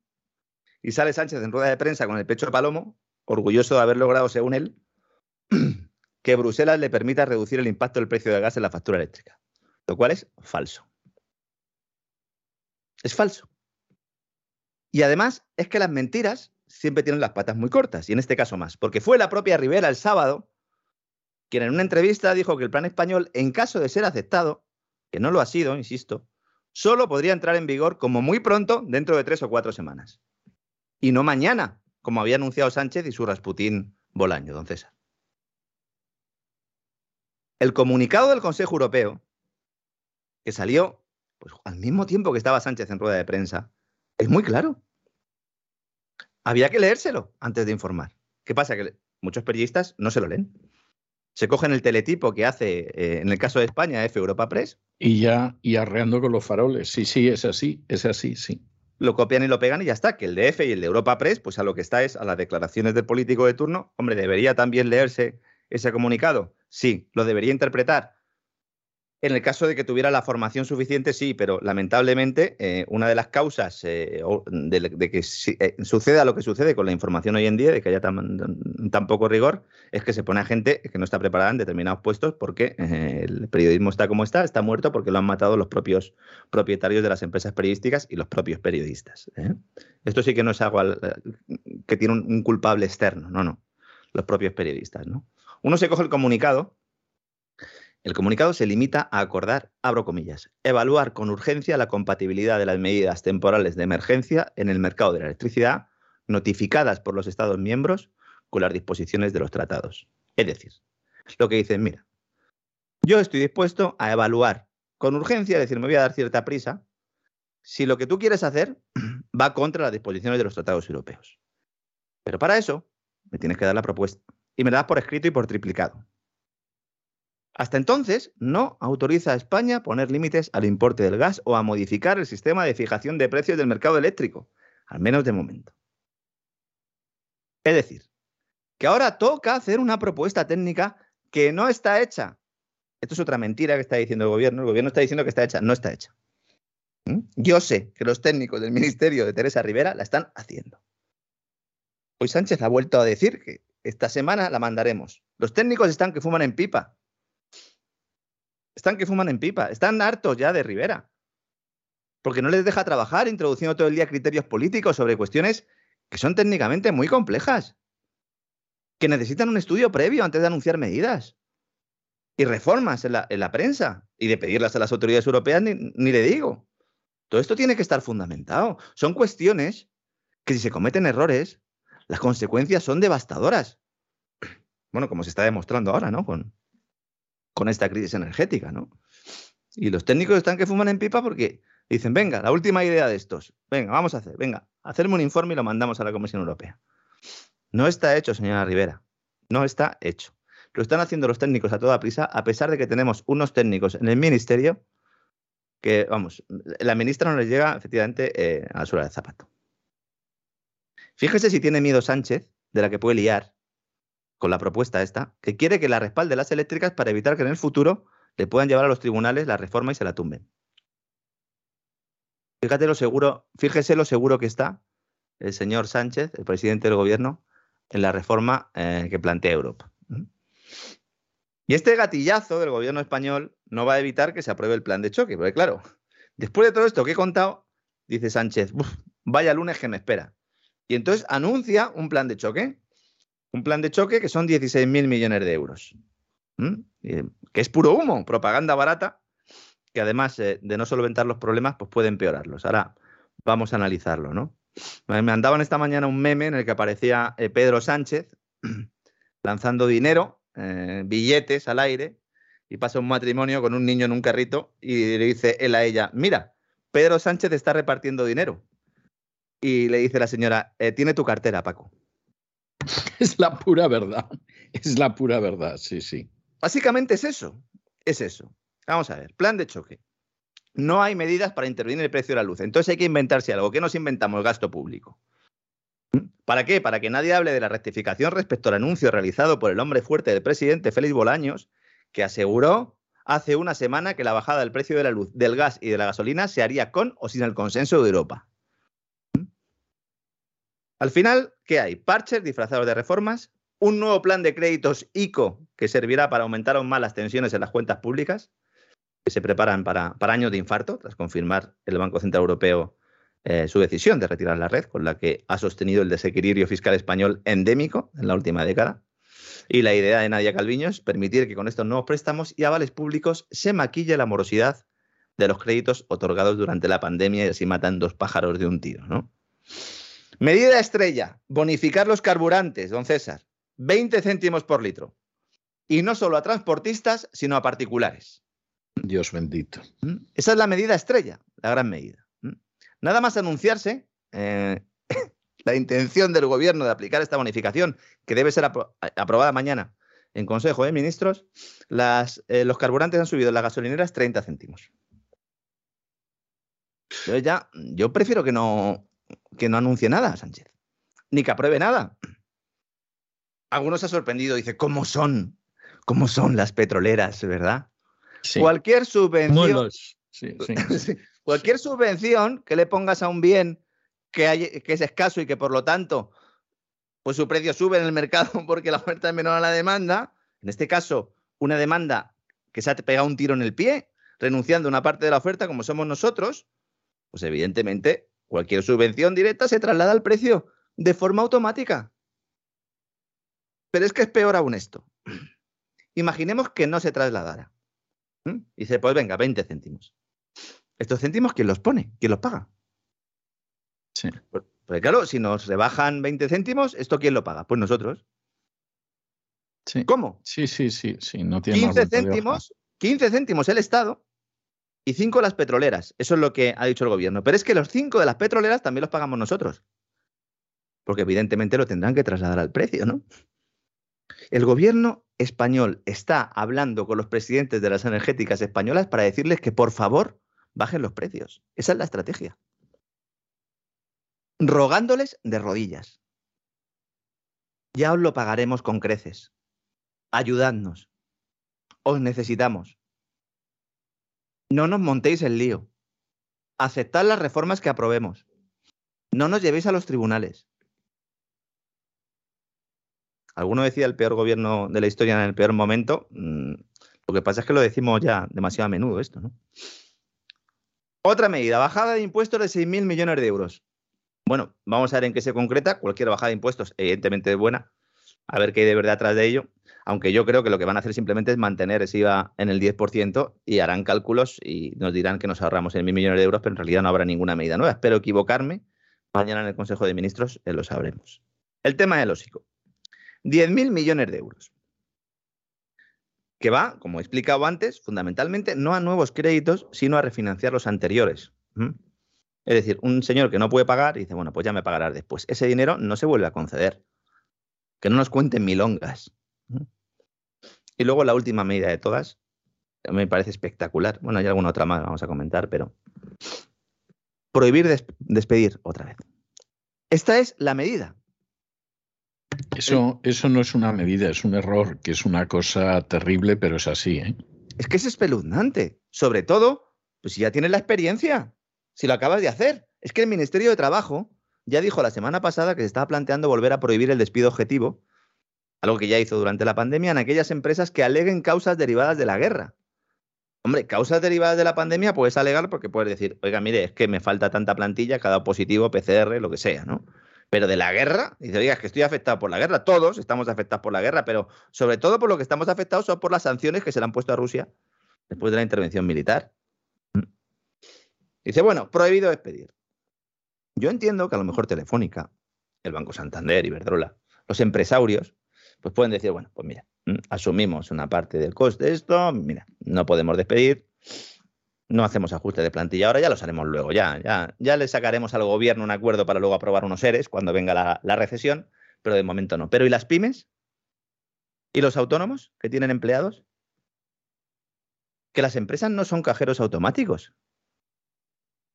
y sale Sánchez en rueda de prensa con el pecho de palomo, orgulloso de haber logrado, según él, que Bruselas le permita reducir el impacto del precio del gas en la factura eléctrica, lo cual es falso. Es falso. Y además es que las mentiras siempre tienen las patas muy cortas, y en este caso más, porque fue la propia Rivera el sábado quien en una entrevista dijo que el plan español, en caso de ser aceptado, que no lo ha sido, insisto, solo podría entrar en vigor como muy pronto, dentro de tres o cuatro semanas. Y no mañana, como había anunciado Sánchez y su Rasputín Bolaño, don César. El comunicado del Consejo Europeo, que salió pues, al mismo tiempo que estaba Sánchez en rueda de prensa, es muy claro. Había que leérselo antes de informar. ¿Qué pasa? Que muchos periodistas no se lo leen se cogen el teletipo que hace, eh, en el caso de España, F Europa Press. Y ya, y arreando con los faroles. Sí, sí, es así, es así, sí. Lo copian y lo pegan y ya está. Que el de F y el de Europa Press, pues a lo que está es a las declaraciones del político de turno. Hombre, ¿debería también leerse ese comunicado? Sí, lo debería interpretar. En el caso de que tuviera la formación suficiente, sí, pero lamentablemente eh, una de las causas eh, de, que eh, suceda lo que sucede con la información hoy en día, de que haya tan, poco rigor, es que se pone a gente que no está preparada en determinados puestos porque el periodismo está como está, está muerto porque lo han matado los propios propietarios de las empresas periodísticas y los propios periodistas. Esto sí que no es algo que tiene un, culpable externo, no, no, los propios periodistas. ¿no? Uno se coge el comunicado el comunicado se limita a acordar, abro comillas, evaluar con urgencia la compatibilidad de las medidas temporales de emergencia en el mercado de la electricidad notificadas por los Estados miembros con las disposiciones de los tratados. Es decir, lo que dicen, mira, yo estoy dispuesto a evaluar con urgencia, es decir, me voy a dar cierta prisa, si lo que tú quieres hacer va contra las disposiciones de los tratados europeos. Pero para eso me tienes que dar la propuesta y me la das por escrito y por triplicado. Hasta entonces, no autoriza a España a poner límites al importe del gas o a modificar el sistema de fijación de precios del mercado eléctrico, al menos de momento. Es decir, que ahora toca hacer una propuesta técnica que no está hecha. Esto es otra mentira que está diciendo el gobierno. El gobierno está diciendo que está hecha. No está hecha. ¿Mm? Yo sé que los técnicos del ministerio de Teresa Rivera la están haciendo. Hoy Sánchez ha vuelto a decir que esta semana la mandaremos. Los técnicos están que fuman en pipa. Están que fuman en pipa. Están hartos ya de Rivera. Porque no les deja trabajar introduciendo todo el día criterios políticos sobre cuestiones que son técnicamente muy complejas. Que necesitan un estudio previo antes de anunciar medidas. Y reformas en la, prensa. Y de pedirlas a las autoridades europeas ni, le digo. Todo esto tiene que estar fundamentado. Son cuestiones que si se cometen errores, las consecuencias son devastadoras. Bueno, como se está demostrando ahora, ¿no? Con esta crisis energética, ¿no? Y los técnicos están que fuman en pipa porque dicen, venga, la última idea de estos, venga, vamos a hacer, venga, hacerme un informe y lo mandamos a la Comisión Europea. No está hecho, señora Rivera, no está hecho. Lo están haciendo los técnicos a toda prisa, a pesar de que tenemos unos técnicos en el ministerio que, vamos, la ministra no les llega efectivamente eh, a la suela del zapato. Fíjese si tiene miedo Sánchez de la que puede liar con la propuesta esta, que quiere que la respalde las eléctricas para evitar que en el futuro le puedan llevar a los tribunales la reforma y se la tumben. Fíjate lo seguro, fíjese lo seguro que está el señor Sánchez, el presidente del gobierno, en la reforma eh, que plantea Europa. Y este gatillazo del gobierno español no va a evitar que se apruebe el plan de choque, porque claro, después de todo esto que he contado, dice Sánchez, vaya lunes que me espera. Y entonces anuncia un plan de choque un plan de choque que son 16.000 millones de euros. Que es puro humo, propaganda barata, que además eh, de no solventar los problemas, pues puede empeorarlos. Ahora vamos a analizarlo, ¿no? Me mandaban esta mañana un meme en el que aparecía eh, Pedro Sánchez lanzando dinero, eh, billetes al aire, y pasa un matrimonio con un niño en un carrito y le dice él a ella, mira, Pedro Sánchez está repartiendo dinero. Y le dice la señora, tiene tu cartera, Paco. Es la pura verdad. Es la pura verdad, sí, sí. Básicamente es eso. Es eso. Vamos a ver, plan de choque. No hay medidas para intervenir en el precio de la luz. Entonces hay que inventarse algo. ¿Qué nos inventamos? Gasto público. ¿Para qué? Para que nadie hable de la rectificación respecto al anuncio realizado por el hombre fuerte del presidente Félix Bolaños, que aseguró hace una semana que la bajada del precio de la luz, del gas y de la gasolina se haría con o sin el consenso de Europa. Al final, ¿qué hay? Parches disfrazados de reformas, un nuevo plan de créditos ICO que servirá para aumentar aún más las tensiones en las cuentas públicas, que se preparan para, años de infarto, tras confirmar el Banco Central Europeo eh, su decisión de retirar la red, con la que ha sostenido el desequilibrio fiscal español endémico en la última década. Y la idea de Nadia Calviño es permitir que con estos nuevos préstamos y avales públicos se maquille la morosidad de los créditos otorgados durante la pandemia y así matan dos pájaros de un tiro. ¿no? Medida estrella, bonificar los carburantes, don César, 20 céntimos por litro. Y no solo a transportistas, sino a particulares. Dios bendito. ¿Mm? Esa es la medida estrella, la gran medida. ¿Mm? Nada más anunciarse eh, la intención del gobierno de aplicar esta bonificación, que debe ser apro aprobada mañana en Consejo de Ministros, las, eh, los carburantes han subido en las gasolineras 30 céntimos. Yo ya, yo prefiero que no, que no anuncie nada, Sánchez, ni que apruebe nada. Algunos se ha sorprendido, dice, ¿cómo son? ¿Cómo son las petroleras, verdad? Sí. Cualquier subvención, sí. Sí. cualquier subvención que le pongas a un bien que, hay- que es escaso y que por lo tanto pues su precio sube en el mercado porque la oferta es menor a la demanda, en este caso una demanda que se ha pegado un tiro en el pie, renunciando a una parte de la oferta como somos nosotros, pues evidentemente cualquier subvención directa se traslada al precio de forma automática. Pero es que es peor aún esto. Imaginemos que no se trasladara. ¿Mm? Y dice, pues venga, 20 céntimos. ¿Estos céntimos quién los pone? ¿Quién los paga? Sí. Pues, pues claro, si nos rebajan 20 céntimos, ¿esto quién lo paga? Pues nosotros. Sí. ¿Cómo? Sí, sí, sí, sí, no tiene más 15 vuelta de hoja. céntimos, 15 céntimos el Estado y 5 las petroleras. Eso es lo que ha dicho el gobierno. Pero es que los 5 de las petroleras también los pagamos nosotros. Porque evidentemente lo tendrán que trasladar al precio, ¿no? El gobierno español está hablando con los presidentes de las energéticas españolas para decirles que por favor bajen los precios. Esa es la estrategia. Rogándoles de rodillas. Ya os lo pagaremos con creces. Ayudadnos. Os necesitamos. No nos montéis el lío. Aceptad las reformas que aprobemos. No nos llevéis a los tribunales. Alguno decía el peor gobierno de la historia en el peor momento. Mm, Lo que pasa es que lo decimos ya demasiado a menudo esto, ¿no? Otra medida, bajada de impuestos de 6.000 millones de euros. Bueno, vamos a ver en qué se concreta. Cualquier bajada de impuestos, evidentemente, es buena. A ver qué hay de verdad atrás de ello. Aunque yo creo que lo que van a hacer simplemente es mantener ese IVA en el 10% y harán cálculos y nos dirán que nos ahorramos en mil millones de euros, pero en realidad no habrá ninguna medida nueva. Espero equivocarme. Mañana en el Consejo de Ministros eh, lo sabremos. El tema del OSICO. 10.000 millones de euros. Que va, como he explicado antes, fundamentalmente no a nuevos créditos, sino a refinanciar los anteriores. ¿Mm? Es decir, un señor que no puede pagar y dice, bueno, pues ya me pagarás después. Ese dinero no se vuelve a conceder. Que no nos cuenten milongas. Y luego la última medida de todas, me parece espectacular. Bueno, hay alguna otra más, vamos a comentar, pero prohibir des- despedir otra vez. Esta es la medida. Eso, eso no es una medida, es un error, que es una cosa terrible, pero es así. ¿eh? Es que es espeluznante. Sobre todo, pues si ya tienes la experiencia, si lo acabas de hacer. Es que el Ministerio de Trabajo ya dijo la semana pasada que se estaba planteando volver a prohibir el despido objetivo, algo que ya hizo durante la pandemia, en aquellas empresas que aleguen causas derivadas de la guerra. Hombre, causas derivadas de la pandemia puedes alegar porque puedes decir, oiga, mire, es que me falta tanta plantilla, cada positivo, PCR, lo que sea, ¿no? Pero de la guerra, dice, oiga, es que estoy afectado por la guerra. Todos estamos afectados por la guerra, pero sobre todo por lo que estamos afectados son por las sanciones que se le han puesto a Rusia después de la intervención militar. Dice, bueno, prohibido despedir. Yo entiendo que a lo mejor Telefónica, el Banco Santander, Iberdrola, los empresarios, pues pueden decir, bueno, pues mira, mm, asumimos una parte del coste de esto, mira, no podemos despedir, no hacemos ajuste de plantilla ahora, ya los haremos luego, ya, ya, ya le sacaremos al gobierno un acuerdo para luego aprobar unos ERES cuando venga la, la recesión, pero de momento no. Pero ¿y las pymes? ¿Y los autónomos que tienen empleados? Que las empresas no son cajeros automáticos.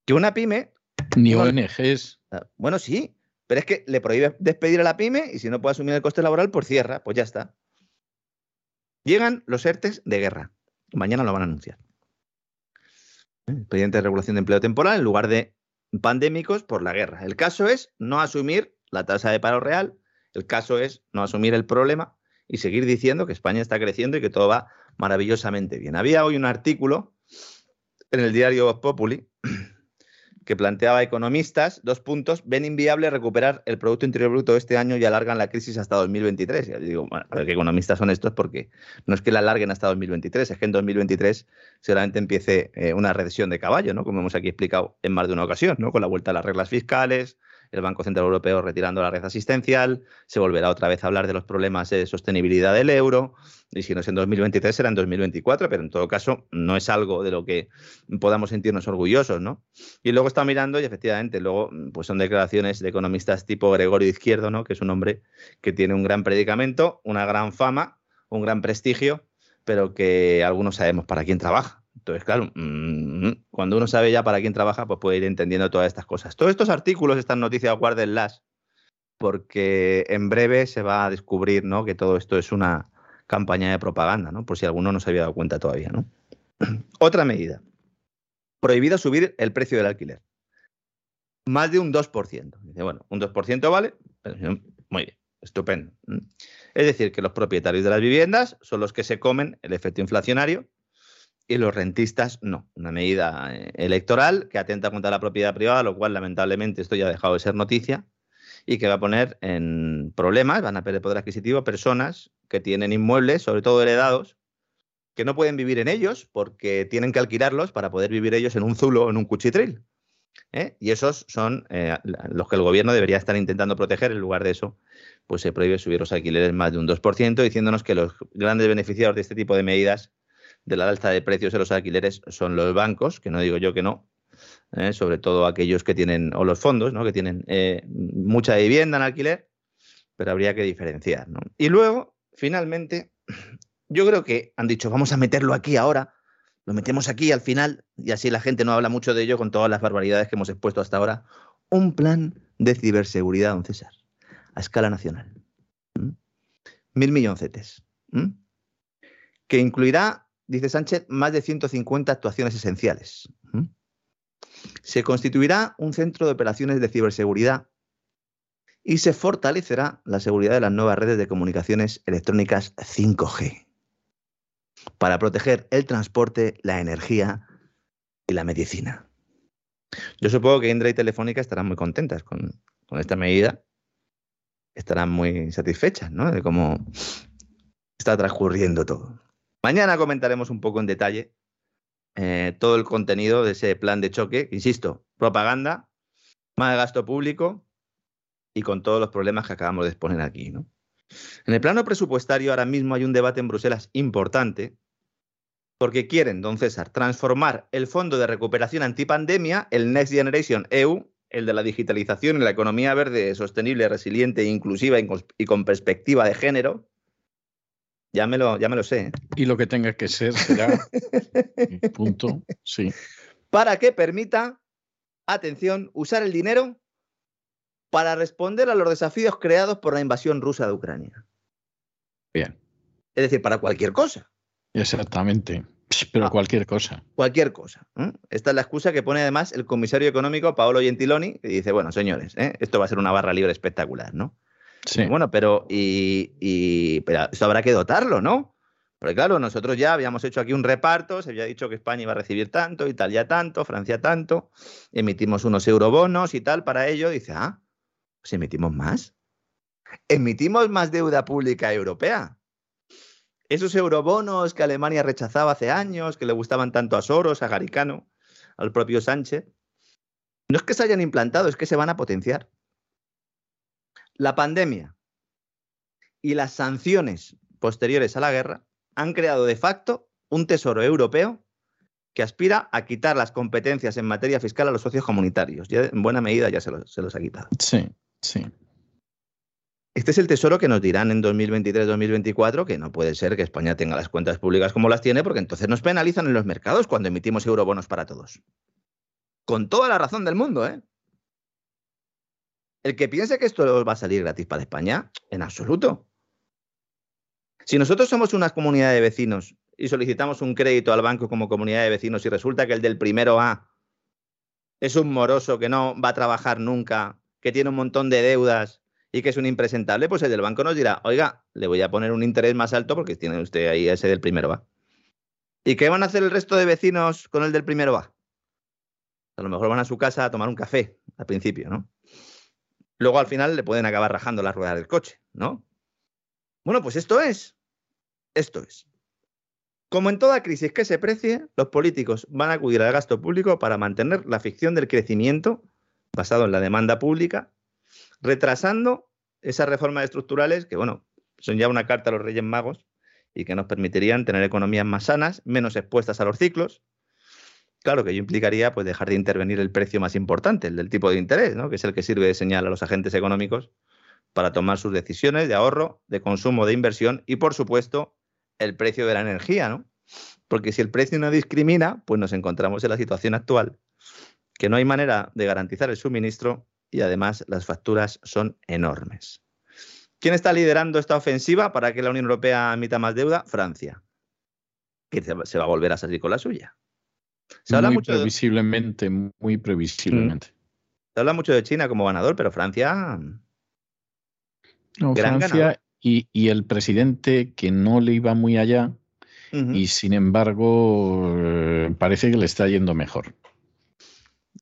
Que una pyme Ni. ONGs. Ah, Bueno, sí, pero es que le prohíbe despedir a la pyme y si no puede asumir el coste laboral, pues cierra, pues ya está. Llegan los ERTES de guerra. Mañana lo van a anunciar. Expediente de regulación de empleo temporal en lugar de pandémicos por la guerra. El caso es no asumir la tasa de paro real El caso es no asumir el problema y seguir diciendo que España está creciendo y que todo va maravillosamente bien. Había hoy un artículo en el diario Populi que planteaba economistas, dos puntos, ven inviable recuperar el Producto Interior Bruto este año y alargan la crisis hasta 2023. Y digo, bueno, a ver qué economistas son estos, porque no es que la alarguen hasta 2023, es que en 2023 seguramente empiece eh, una recesión de caballo, ¿no? Como hemos aquí explicado en más de una ocasión, ¿no? Con la vuelta a las reglas fiscales, el Banco Central Europeo retirando la red asistencial, se volverá otra vez a hablar de los problemas de sostenibilidad del euro, y si no es en 2023 será en 2024, pero en todo caso no es algo de lo que podamos sentirnos orgullosos, ¿no? Y luego está mirando y efectivamente luego pues son declaraciones de economistas tipo Gregorio Izquierdo, ¿no? Que es un hombre que tiene un gran predicamento, una gran fama, un gran prestigio, pero que algunos sabemos para quién trabaja. Entonces, claro, mm, cuando uno sabe ya para quién trabaja, pues puede ir entendiendo todas estas cosas. Todos estos artículos, estas noticias, guárdenlas, porque en breve se va a descubrir ¿no? que todo esto es una campaña de propaganda, ¿no? por si alguno no se había dado cuenta todavía. ¿no? Otra medida. Prohibido subir el precio del alquiler. Más de un 2%. Dice, bueno, un 2% vale. Muy bien, estupendo. Es decir, que los propietarios de las viviendas son los que se comen el efecto inflacionario y los rentistas no. Una medida eh, electoral que atenta contra la propiedad privada, lo cual lamentablemente esto ya ha dejado de ser noticia y que va a poner en problemas, van a perder poder adquisitivo personas que tienen inmuebles, sobre todo heredados, que no pueden vivir en ellos porque tienen que alquilarlos para poder vivir ellos en un zulo o en un cuchitril. ¿eh? Y esos son eh, los que el gobierno debería estar intentando proteger. En lugar de eso, pues se prohíbe subir los alquileres más de un 2%, diciéndonos que los grandes beneficiados de este tipo de medidas de la alza de precios de los alquileres son los bancos, que no digo yo que no, ¿eh? sobre todo aquellos que tienen, o los fondos, ¿no? que tienen eh, mucha vivienda en alquiler, pero habría que diferenciar. Y luego, finalmente, yo creo que han dicho, vamos a meterlo aquí ahora, lo metemos aquí al final, y así la gente no habla mucho de ello con todas las barbaridades que hemos expuesto hasta ahora, un plan de ciberseguridad, don César, a escala nacional. Mil milloncetes. Que incluirá dice Sánchez, más de 150 actuaciones esenciales. Se constituirá un centro de operaciones de ciberseguridad y se fortalecerá la seguridad de las nuevas redes de comunicaciones electrónicas 5G para proteger el transporte, la energía y la medicina. Yo supongo que Indra y Telefónica estarán muy contentas con, con esta medida, estarán muy satisfechas ¿no? de cómo está transcurriendo todo. Mañana comentaremos un poco en detalle eh, todo el contenido de ese plan de choque. Insisto, propaganda, más gasto público y con todos los problemas que acabamos de exponer aquí. En el plano presupuestario ahora mismo hay un debate en Bruselas importante porque quieren, don César, transformar el Fondo de Recuperación Antipandemia, el Next Generation EU, el de la digitalización y la economía verde, sostenible, resiliente, inclusiva y con perspectiva de género, ya me lo, ya me lo sé. ¿eh? Y lo que tenga que ser será. punto. Sí. Para que permita, atención, usar el dinero para responder a los desafíos creados por la invasión rusa de Ucrania. Bien. Es decir, para cualquier cosa. Exactamente. Pero ah. cualquier cosa. Cualquier cosa. Esta es la excusa que pone además el comisario económico Paolo Gentiloni, que dice, bueno, señores, ¿eh? esto va a ser una barra libre espectacular, ¿no? Bueno, pero, y, pero esto habrá que dotarlo, ¿no? Porque claro, nosotros ya habíamos hecho aquí un reparto, se había dicho que España iba a recibir tanto, Italia tanto, Francia tanto, emitimos unos eurobonos y tal para ello. Dice, ah, pues emitimos más. Emitimos más deuda pública europea. Esos eurobonos que Alemania rechazaba hace años, que le gustaban tanto a Soros, a Garicano, al propio Sánchez, no es que se hayan implantado, es que se van a potenciar la pandemia y las sanciones posteriores a la guerra han creado de facto un tesoro europeo que aspira a quitar las competencias en materia fiscal a los socios comunitarios. Ya en buena medida ya se los, ha quitado. Sí, sí. Este es el tesoro que nos dirán en 2023-2024 que no puede ser que España tenga las cuentas públicas como las tiene, porque entonces nos penalizan en los mercados cuando emitimos eurobonos para todos. Con toda la razón del mundo, ¿eh? El que piense que esto va a salir gratis para España, en absoluto. Si nosotros somos una comunidad de vecinos y solicitamos un crédito al banco como comunidad de vecinos y resulta que el del primero A es un moroso que no va a trabajar nunca, que tiene un montón de deudas y que es un impresentable, pues el del banco nos dirá, oiga, le voy a poner un interés más alto porque tiene usted ahí ese del primero va. ¿Y qué van a hacer el resto de vecinos con el del primero va? A lo mejor van a su casa a tomar un café al principio, ¿no? Luego al final le pueden acabar rajando las ruedas del coche, ¿no? Bueno, pues esto es. Esto es. Como en toda crisis que se precie, los políticos van a acudir al gasto público para mantener la ficción del crecimiento basado en la demanda pública, retrasando esas reformas estructurales que, bueno, son ya una carta a los Reyes Magos y que nos permitirían tener economías más sanas, menos expuestas a los ciclos. Claro que ello implicaría pues, dejar de intervenir el precio más importante, el del tipo de interés, ¿no? que es el que sirve de señal a los agentes económicos para tomar sus decisiones de ahorro, de consumo, de inversión y, por supuesto, el precio de la energía, ¿no? Porque si el precio no discrimina, pues nos encontramos en la situación actual, que no hay manera de garantizar el suministro y además las facturas son enormes. ¿Quién está liderando esta ofensiva para que la Unión Europea emita más deuda? Francia, que se va a volver a salir con la suya. Se habla muy mucho previsiblemente, muy previsiblemente. Se habla mucho de China como ganador, pero Francia... No, Francia y, el presidente que no le iba muy allá y sin embargo eh, parece que le está yendo mejor.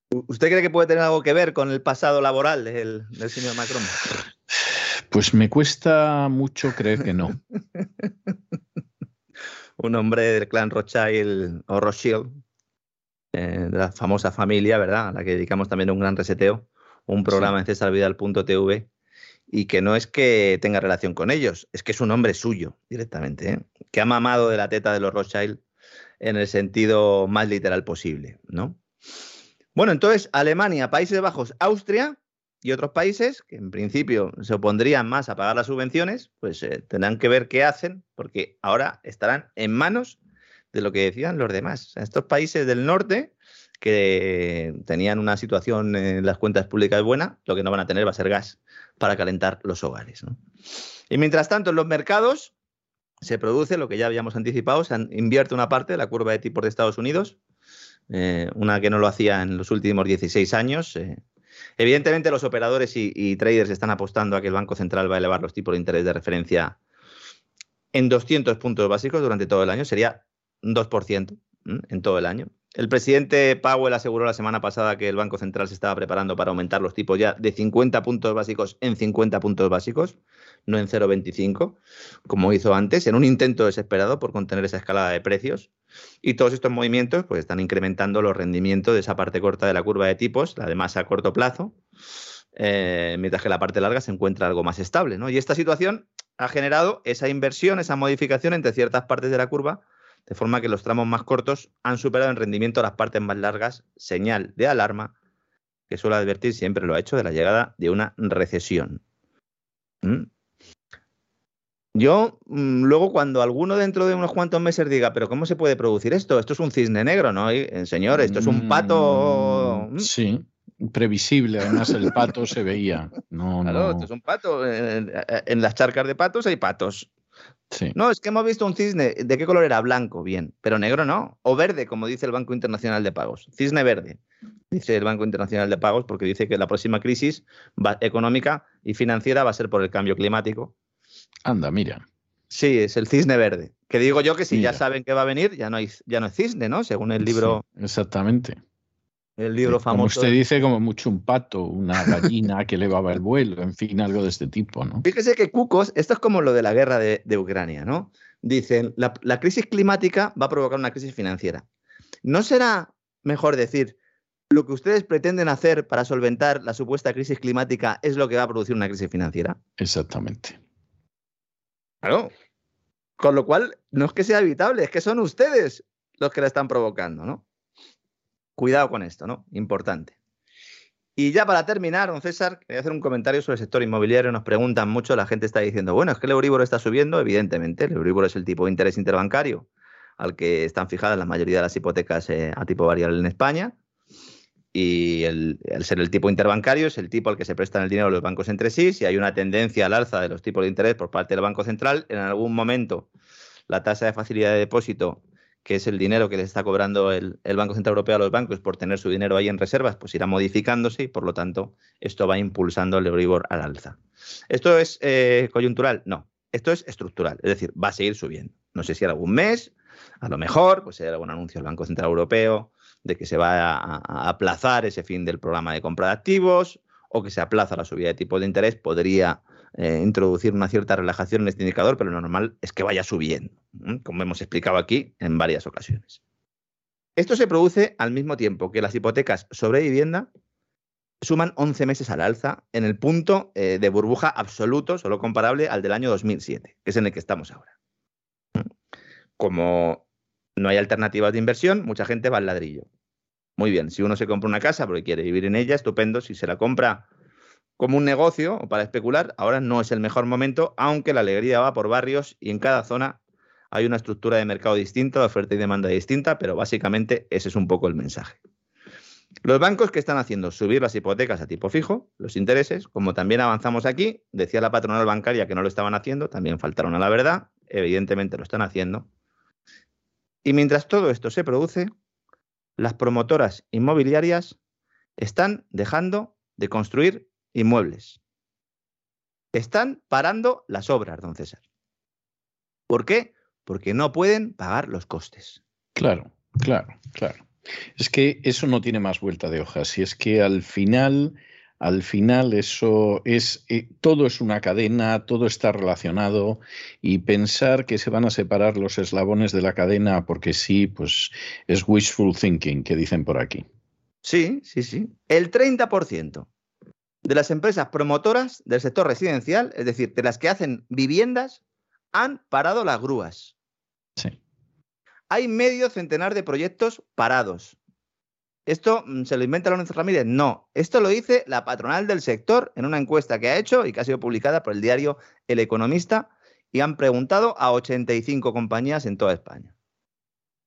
¿Usted cree que puede tener algo que ver con el pasado laboral del, señor Macron? Pues me cuesta mucho creer que no. Un hombre del clan Rothschild o Rothschild, eh, de la famosa familia, ¿verdad? A la que dedicamos también un gran reseteo, un programa en cesarvidal.tv, y que no es que tenga relación con ellos, es que es un hombre suyo directamente, ¿eh? que ha mamado de la teta de los Rothschild en el sentido más literal posible, ¿no? Bueno, entonces Alemania, Países Bajos, Austria y otros países que en principio se opondrían más a pagar las subvenciones, pues eh, tendrán que ver qué hacen, porque ahora estarán en manos de lo que decían los demás. estos países del norte que tenían una situación en las cuentas públicas buena, lo que no van a tener va a ser gas para calentar los hogares. Y mientras tanto, en los mercados se produce lo que ya habíamos anticipado, se invierte una parte de la curva de tipos de Estados Unidos, eh, una que no lo hacía en los últimos 16 años. Eh. Evidentemente, los operadores y, traders están apostando a que el Banco Central va a elevar los tipos de interés de referencia en 200 puntos básicos durante todo el año, sería 2% en todo el año. El presidente Powell aseguró la semana pasada que el Banco Central se estaba preparando para aumentar los tipos ya de 50 puntos básicos en 50 puntos básicos, no en 0,25, como hizo antes, en un intento desesperado por contener esa escalada de precios. Y todos estos movimientos pues, están incrementando los rendimientos de esa parte corta de la curva de tipos, la de más a corto plazo, eh, mientras que la parte larga se encuentra algo más estable. ¿no? Y esta situación ha generado esa inversión, esa modificación entre ciertas partes de la curva de forma que los tramos más cortos han superado en rendimiento a las partes más largas, señal de alarma que suele advertir, siempre lo ha hecho, de la llegada de una recesión. ¿Mm? Yo, mm, luego, cuando alguno dentro de unos cuantos meses diga, pero ¿cómo se puede producir esto? Esto es un cisne negro, ¿no? Eh, señor, esto es un pato. Mm, sí, previsible. Además, el pato se veía. No, claro, esto es un pato. en, las charcas de patos hay patos. No, es que hemos visto un cisne. ¿De qué color era? Blanco, bien. Pero negro no. O verde, como dice el Banco Internacional de Pagos. Cisne verde, dice el Banco Internacional de Pagos, porque dice que la próxima crisis económica y financiera va a ser por el cambio climático. Anda, mira. Sí, es el cisne verde. Que digo yo que si ya saben que va a venir, ya no, hay, ya no es cisne, ¿no? Según el libro. exactamente. El libro famoso. Como usted dice, como mucho un pato, una gallina que elevaba el vuelo, en fin, algo de este tipo, ¿no? Fíjese que Cucos, esto es como lo de la guerra de, Ucrania, ¿no? Dicen, la, la crisis climática va a provocar una crisis financiera. ¿No será mejor decir, lo que ustedes pretenden hacer para solventar la supuesta crisis climática es lo que va a producir una crisis financiera? Exactamente. Claro. Con lo cual, no es que sea evitable, es que son ustedes los que la están provocando, ¿no? Cuidado con esto, ¿no? Importante. Y ya para terminar, don César, quería hacer un comentario sobre el sector inmobiliario. Nos preguntan mucho, la gente está diciendo, bueno, es que el Euribor está subiendo, evidentemente, el Euribor es el tipo de interés interbancario al que están fijadas la mayoría de las hipotecas eh, a tipo variable en España. Y el, ser el tipo interbancario es el tipo al que se prestan el dinero los bancos entre sí. Si hay una tendencia al alza de los tipos de interés por parte del Banco Central, en algún momento la tasa de facilidad de depósito que es el dinero que le está cobrando el, Banco Central Europeo a los bancos por tener su dinero ahí en reservas, pues irá modificándose y por lo tanto esto va impulsando el Euribor al alza. ¿Esto es eh, coyuntural? No, esto es estructural, es decir, va a seguir subiendo. No sé si en algún mes, a lo mejor, pues hay algún anuncio del Banco Central Europeo de que se va a, aplazar ese fin del programa de compra de activos o que se aplaza la subida de tipos de interés, podría eh, introducir una cierta relajación en este indicador, pero lo normal es que vaya subiendo, como hemos explicado aquí en varias ocasiones. Esto se produce al mismo tiempo que las hipotecas sobre vivienda suman 11 meses al alza en el punto eh, de burbuja absoluto, solo comparable al del año 2007, que es en el que estamos ahora. Como no hay alternativas de inversión, mucha gente va al ladrillo. Muy bien, si uno se compra una casa porque quiere vivir en ella, estupendo. Si se la compra como un negocio o para especular, ahora no es el mejor momento, aunque la alegría va por barrios y en cada zona hay una estructura de mercado distinta, oferta y demanda distinta, pero básicamente ese es un poco el mensaje. Los bancos que están haciendo subir las hipotecas a tipo fijo, los intereses, como también avanzamos aquí, decía la patronal bancaria que no lo estaban haciendo, también faltaron a la verdad, evidentemente lo están haciendo. Y mientras todo esto se produce, las promotoras inmobiliarias están dejando de construir inmuebles. Están parando las obras, don César. ¿Por qué? Porque no pueden pagar los costes. Claro, claro, claro. Es que eso no tiene más vuelta de hoja. Si es que al final, al final eso es, eh, todo es una cadena, todo está relacionado y pensar que se van a separar los eslabones de la cadena porque sí, pues es wishful thinking que dicen por aquí. Sí, sí, sí. El 30% de las empresas promotoras del sector residencial, es decir, de las que hacen viviendas, han parado las grúas. Sí. Hay medio centenar de proyectos parados. ¿Esto mm, se lo inventa Lorenzo Ramírez? No. Esto lo dice la patronal del sector en una encuesta que ha hecho y que ha sido publicada por el diario El Economista y han preguntado a 85 compañías en toda España.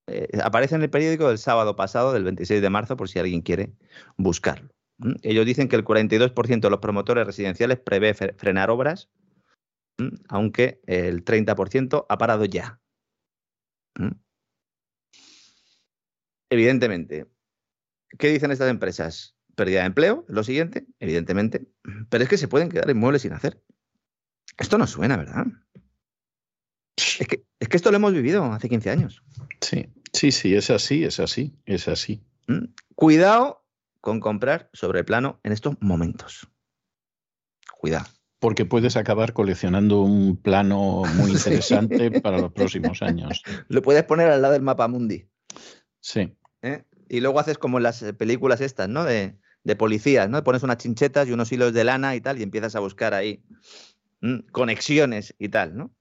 Eh, aparece en el periódico del sábado pasado, del 26 de marzo, por si alguien quiere buscarlo. Ellos dicen que el 42% de los promotores residenciales prevé frenar obras, aunque el 30% ha parado ya. Evidentemente, ¿qué dicen estas empresas? Pérdida de empleo, lo siguiente, evidentemente, pero es que se pueden quedar inmuebles sin hacer. Esto no suena, ¿verdad? Es que, es que esto lo hemos vivido hace 15 años. Sí, sí, sí, es así, es así, es así. Cuidado con comprar sobre plano en estos momentos. Cuidado. Porque puedes acabar coleccionando un plano muy interesante para los próximos años. Lo puedes poner al lado del mapa mundi. Sí. ¿Eh? Y luego haces como en las películas estas, ¿no? De, de policías, ¿no? Pones unas chinchetas y unos hilos de lana y tal, y empiezas a buscar ahí conexiones y tal, ¿no?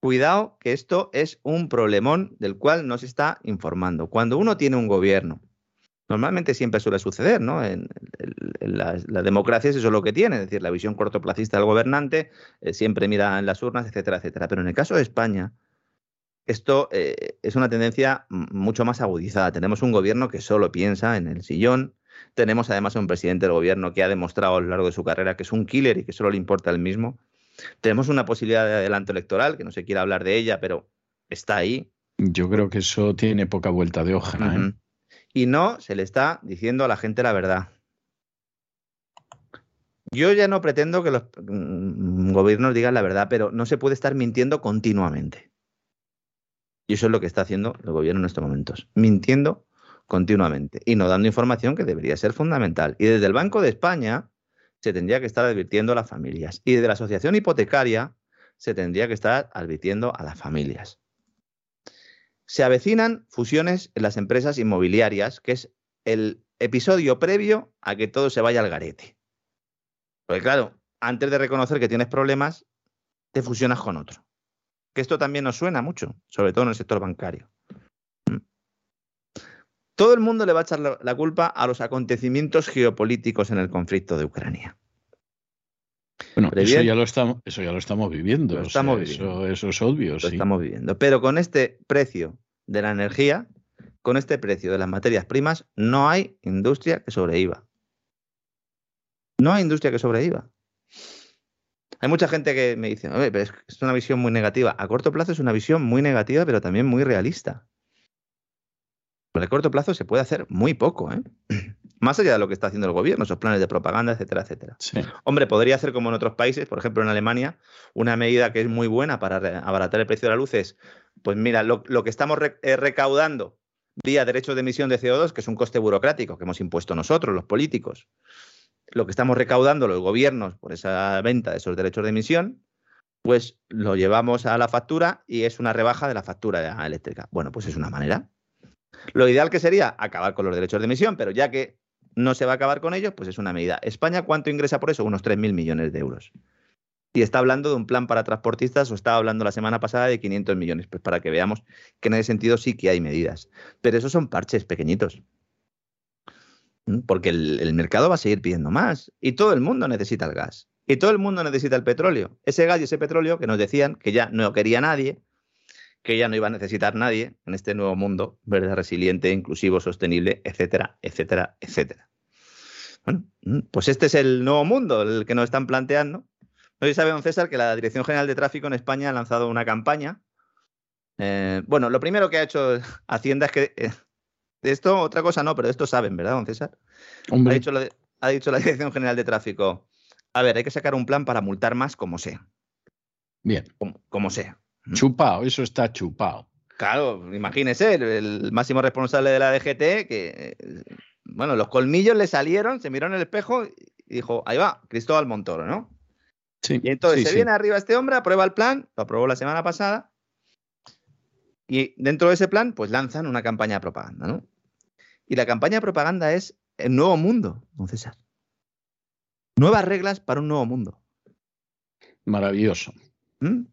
Cuidado que esto es un problemón del cual no se está informando. Cuando uno tiene un gobierno normalmente siempre suele suceder, ¿no? En, las, democracias eso es lo que tiene, es decir, la visión cortoplacista del gobernante eh, siempre mira en las urnas, etcétera, etcétera. Pero en el caso de España, esto eh, es una tendencia mucho más agudizada. Tenemos un gobierno que solo piensa en el sillón. Tenemos además un presidente del gobierno que ha demostrado a lo largo de su carrera que es un killer y que solo le importa el mismo. Tenemos una posibilidad de adelanto electoral, que no se quiere hablar de ella, pero está ahí. Yo creo que eso tiene poca vuelta de hoja. ¿eh? Y no se le está diciendo a la gente la verdad. Yo ya no pretendo que los mm, gobiernos digan la verdad, pero no se puede estar mintiendo continuamente. Y eso es lo que está haciendo el gobierno en estos momentos, mintiendo continuamente y no dando información que debería ser fundamental. Y desde el Banco de España se tendría que estar advirtiendo a las familias. Y desde la Asociación Hipotecaria se tendría que estar advirtiendo a las familias. Se avecinan fusiones en las empresas inmobiliarias, que es el episodio previo a que todo se vaya al garete. Porque claro, antes de reconocer que tienes problemas, te fusionas con otro. Que esto también nos suena mucho, sobre todo en el sector bancario. ¿Mm? Todo el mundo le va a echar la culpa a los acontecimientos geopolíticos en el conflicto de Ucrania. Bueno, eso ya, lo estamos, eso ya lo estamos viviendo. estamos Eso, es obvio. Lo estamos viviendo. Pero con este precio de la energía, con este precio de las materias primas, no hay industria que sobreviva. No hay industria que sobreviva. Hay mucha gente que me dice, pero es una visión muy negativa. A corto plazo es una visión muy negativa, pero también muy realista. El corto plazo se puede hacer muy poco, ¿eh? Más allá de lo que está haciendo el gobierno, esos planes de propaganda, etcétera, etcétera. Sí. Hombre, podría hacer como en otros países, por ejemplo en Alemania, una medida que es muy buena para abaratar el precio de la luz es, pues mira, lo, lo que estamos re- eh, recaudando vía derechos de emisión de CO2, que es un coste burocrático que hemos impuesto nosotros, los políticos, lo que estamos recaudando los gobiernos por esa venta de esos derechos de emisión, pues lo llevamos a la factura y es una rebaja de la factura eléctrica. Bueno, pues es una manera. Lo ideal que sería acabar con los derechos de emisión, pero ya que no se va a acabar con ellos, pues es una medida. ¿España cuánto ingresa por eso? Unos 3.000 millones de euros. Y está hablando de un plan para transportistas o estaba hablando la semana pasada de 500 millones, pues para que veamos que en ese sentido sí que hay medidas. Pero esos son parches pequeñitos. ¿Mm? Porque el, el mercado va a seguir pidiendo más y todo el mundo necesita el gas. Y todo el mundo necesita el petróleo. Ese gas y ese petróleo que nos decían que ya no quería nadie, que ya no iba a necesitar nadie en este nuevo mundo verde, resiliente, inclusivo, sostenible, etcétera, etcétera, etcétera. Bueno, mm, pues este es el nuevo mundo, el que nos están planteando. Si sabe, don César, que la Dirección General de Tráfico en España ha lanzado una campaña. Eh, bueno, lo primero que ha hecho Hacienda es que eh, de esto, otra cosa no, pero de esto saben, ¿verdad, don César? Ha Hombre, dicho, la, ha dicho la Dirección General de Tráfico, a ver, hay que sacar un plan para multar más como sea, bien. como, como sea. Chupao, eso está chupao. Claro, imagínese, el, el máximo responsable de la DGT, que, eh, bueno, los colmillos le salieron, se miró en el espejo y dijo, ahí va, Cristóbal Montoro, ¿no? Sí, Y entonces sí, se sí. viene arriba este hombre, aprueba el plan, lo aprobó la semana pasada, y dentro de ese plan, pues lanzan una campaña de propaganda, ¿no? Y la campaña de propaganda es el nuevo mundo, don César. Nuevas reglas para un nuevo mundo. Maravilloso. ¿Mm?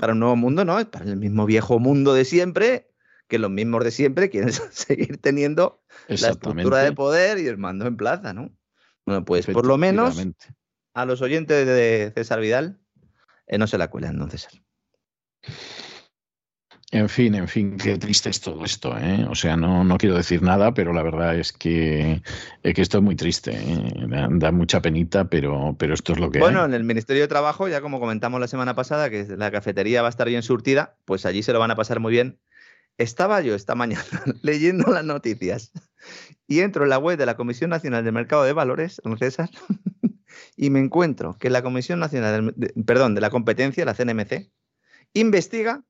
Para un nuevo mundo, no, es para el mismo viejo mundo de siempre, que los mismos de siempre quieren seguir teniendo la estructura de poder y el mando en plaza, ¿no? Bueno, pues por lo menos a los oyentes de César Vidal eh, no se la cuelan, don César. En fin, en fin, qué triste es todo esto, ¿eh? O sea, no, no quiero decir nada, pero la verdad es que, es que esto es muy triste, ¿eh? da, mucha penita, pero, pero esto es lo que Bueno, en el Ministerio de Trabajo, ya como comentamos la semana pasada, que la cafetería va a estar bien surtida, pues allí se lo van a pasar muy bien. Estaba yo esta mañana leyendo las noticias y entro en la web de la Comisión Nacional del Mercado de Valores, don César, y me encuentro que la Comisión Nacional, de- perdón, de la Competencia, la CNMC, investiga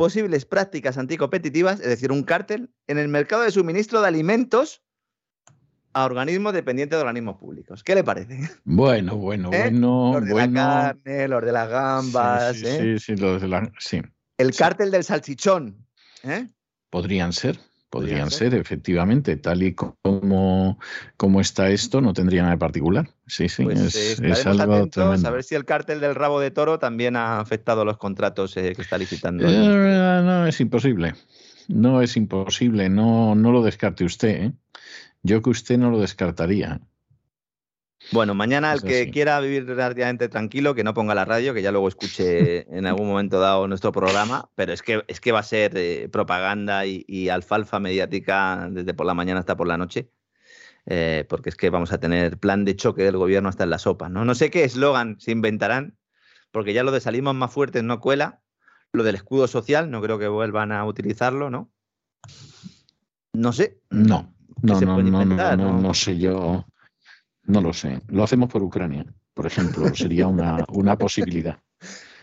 posibles prácticas anticompetitivas, es decir, un cártel, en el mercado de suministro de alimentos a organismos dependientes de organismos públicos. ¿Qué le parece? Bueno, bueno, ¿Eh? bueno, los de bueno. la carne, los de las gambas, sí, sí, ¿eh? sí, sí, los de la- sí. el cártel del salchichón. ¿eh? Podrían ser, podrían ser. ser, efectivamente, tal y como, como está esto, no tendría nada de particular. Sí, sí, Pues es, eh, es algo atentos tremendo. a ver si el cártel del rabo de toro también ha afectado los contratos eh, que está licitando. Eh, no, es imposible. No es imposible, no, no lo descarte usted. ¿eh? Yo que usted no lo descartaría. Bueno, mañana el que quiera vivir relativamente tranquilo, que no ponga la radio, que ya luego escuche en algún momento dado nuestro programa, pero es que, es que va a ser eh, propaganda y, y alfalfa mediática desde por la mañana hasta por la noche, eh, porque es que vamos a tener plan de choque del gobierno hasta en la sopa. No, no sé qué eslogan se inventarán, porque ya lo de salimos más fuertes no cuela, lo del escudo social no creo que vuelvan a utilizarlo, ¿no? No sé. No, ¿Qué no, no, no, no, no? no sé yo. No lo sé. Lo hacemos por Ucrania, por ejemplo. Sería una, una posibilidad.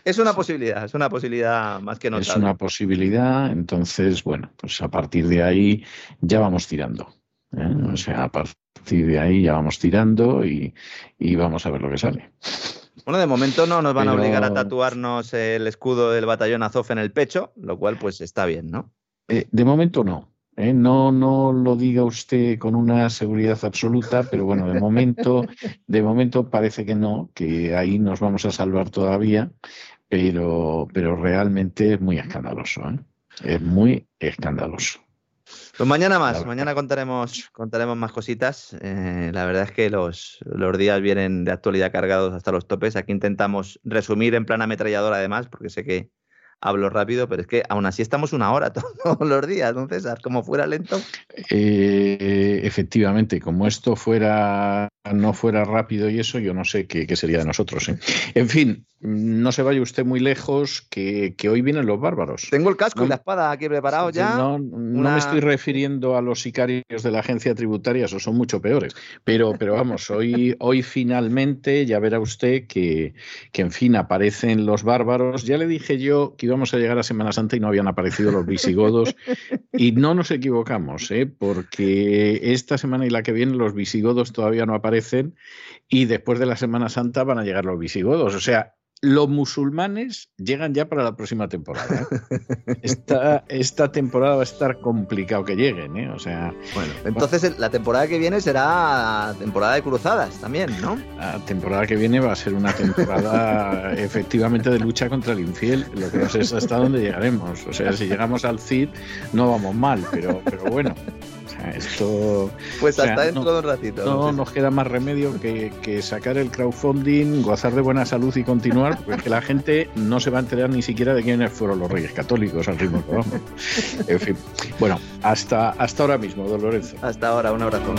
Es una posibilidad, es una posibilidad más que Es notable. una posibilidad. Entonces, bueno, pues a partir de ahí ya vamos tirando. ¿eh? O sea, a partir de ahí ya vamos tirando y, y vamos a ver lo que sale. Bueno, de momento no nos van a obligar a tatuarnos el escudo del batallón Azov en el pecho, lo cual pues está bien, ¿no? Eh, de momento no. ¿Eh? No, no lo diga usted con una seguridad absoluta, pero bueno, de momento, de momento parece que no, que ahí nos vamos a salvar todavía, pero, pero realmente es muy escandaloso. ¿eh? Es muy escandaloso. Pues mañana más, mañana contaremos, contaremos más cositas. Eh, la verdad es que los, los días vienen de actualidad cargados hasta los topes. Aquí intentamos resumir en plan ametrallador además, porque sé que hablo rápido, pero es que aún así estamos una hora todos los días, ¿no, César? Como fuera lento. Eh, efectivamente, como esto fuera no fuera rápido y eso, yo no sé qué, sería de nosotros. ¿eh? En fin, no se vaya usted muy lejos, que, hoy vienen los bárbaros. Tengo el casco y la espada aquí preparado ya. No, me estoy refiriendo a los sicarios de la agencia tributaria, esos son mucho peores. Pero, pero vamos, hoy, hoy finalmente ya verá usted que, que, en fin, aparecen los bárbaros. Ya le dije yo que íbamos a llegar a Semana Santa y no habían aparecido los visigodos. y no nos equivocamos, ¿eh? porque esta semana y la que viene los visigodos todavía no aparecen y después de la Semana Santa van a llegar los visigodos. O sea, los musulmanes llegan ya para la próxima temporada. ¿eh? Esta, esta, temporada va a estar complicado que lleguen, ¿eh? O sea. Bueno, entonces la temporada que viene será temporada de cruzadas también, ¿no? La temporada que viene va a ser una temporada efectivamente de lucha contra el infiel. Lo que no sé es hasta dónde llegaremos. O sea, si llegamos al CID no vamos mal, pero, pero bueno esto. Pues hasta dentro de un ratito. No, nos queda más remedio que, sacar el crowdfunding, gozar de buena salud y continuar, porque la gente no se va a enterar ni siquiera de quiénes fueron los reyes católicos al ritmo que vamos. En fin. Bueno, hasta, hasta ahora mismo, don Lorenzo. Hasta ahora, un abrazo.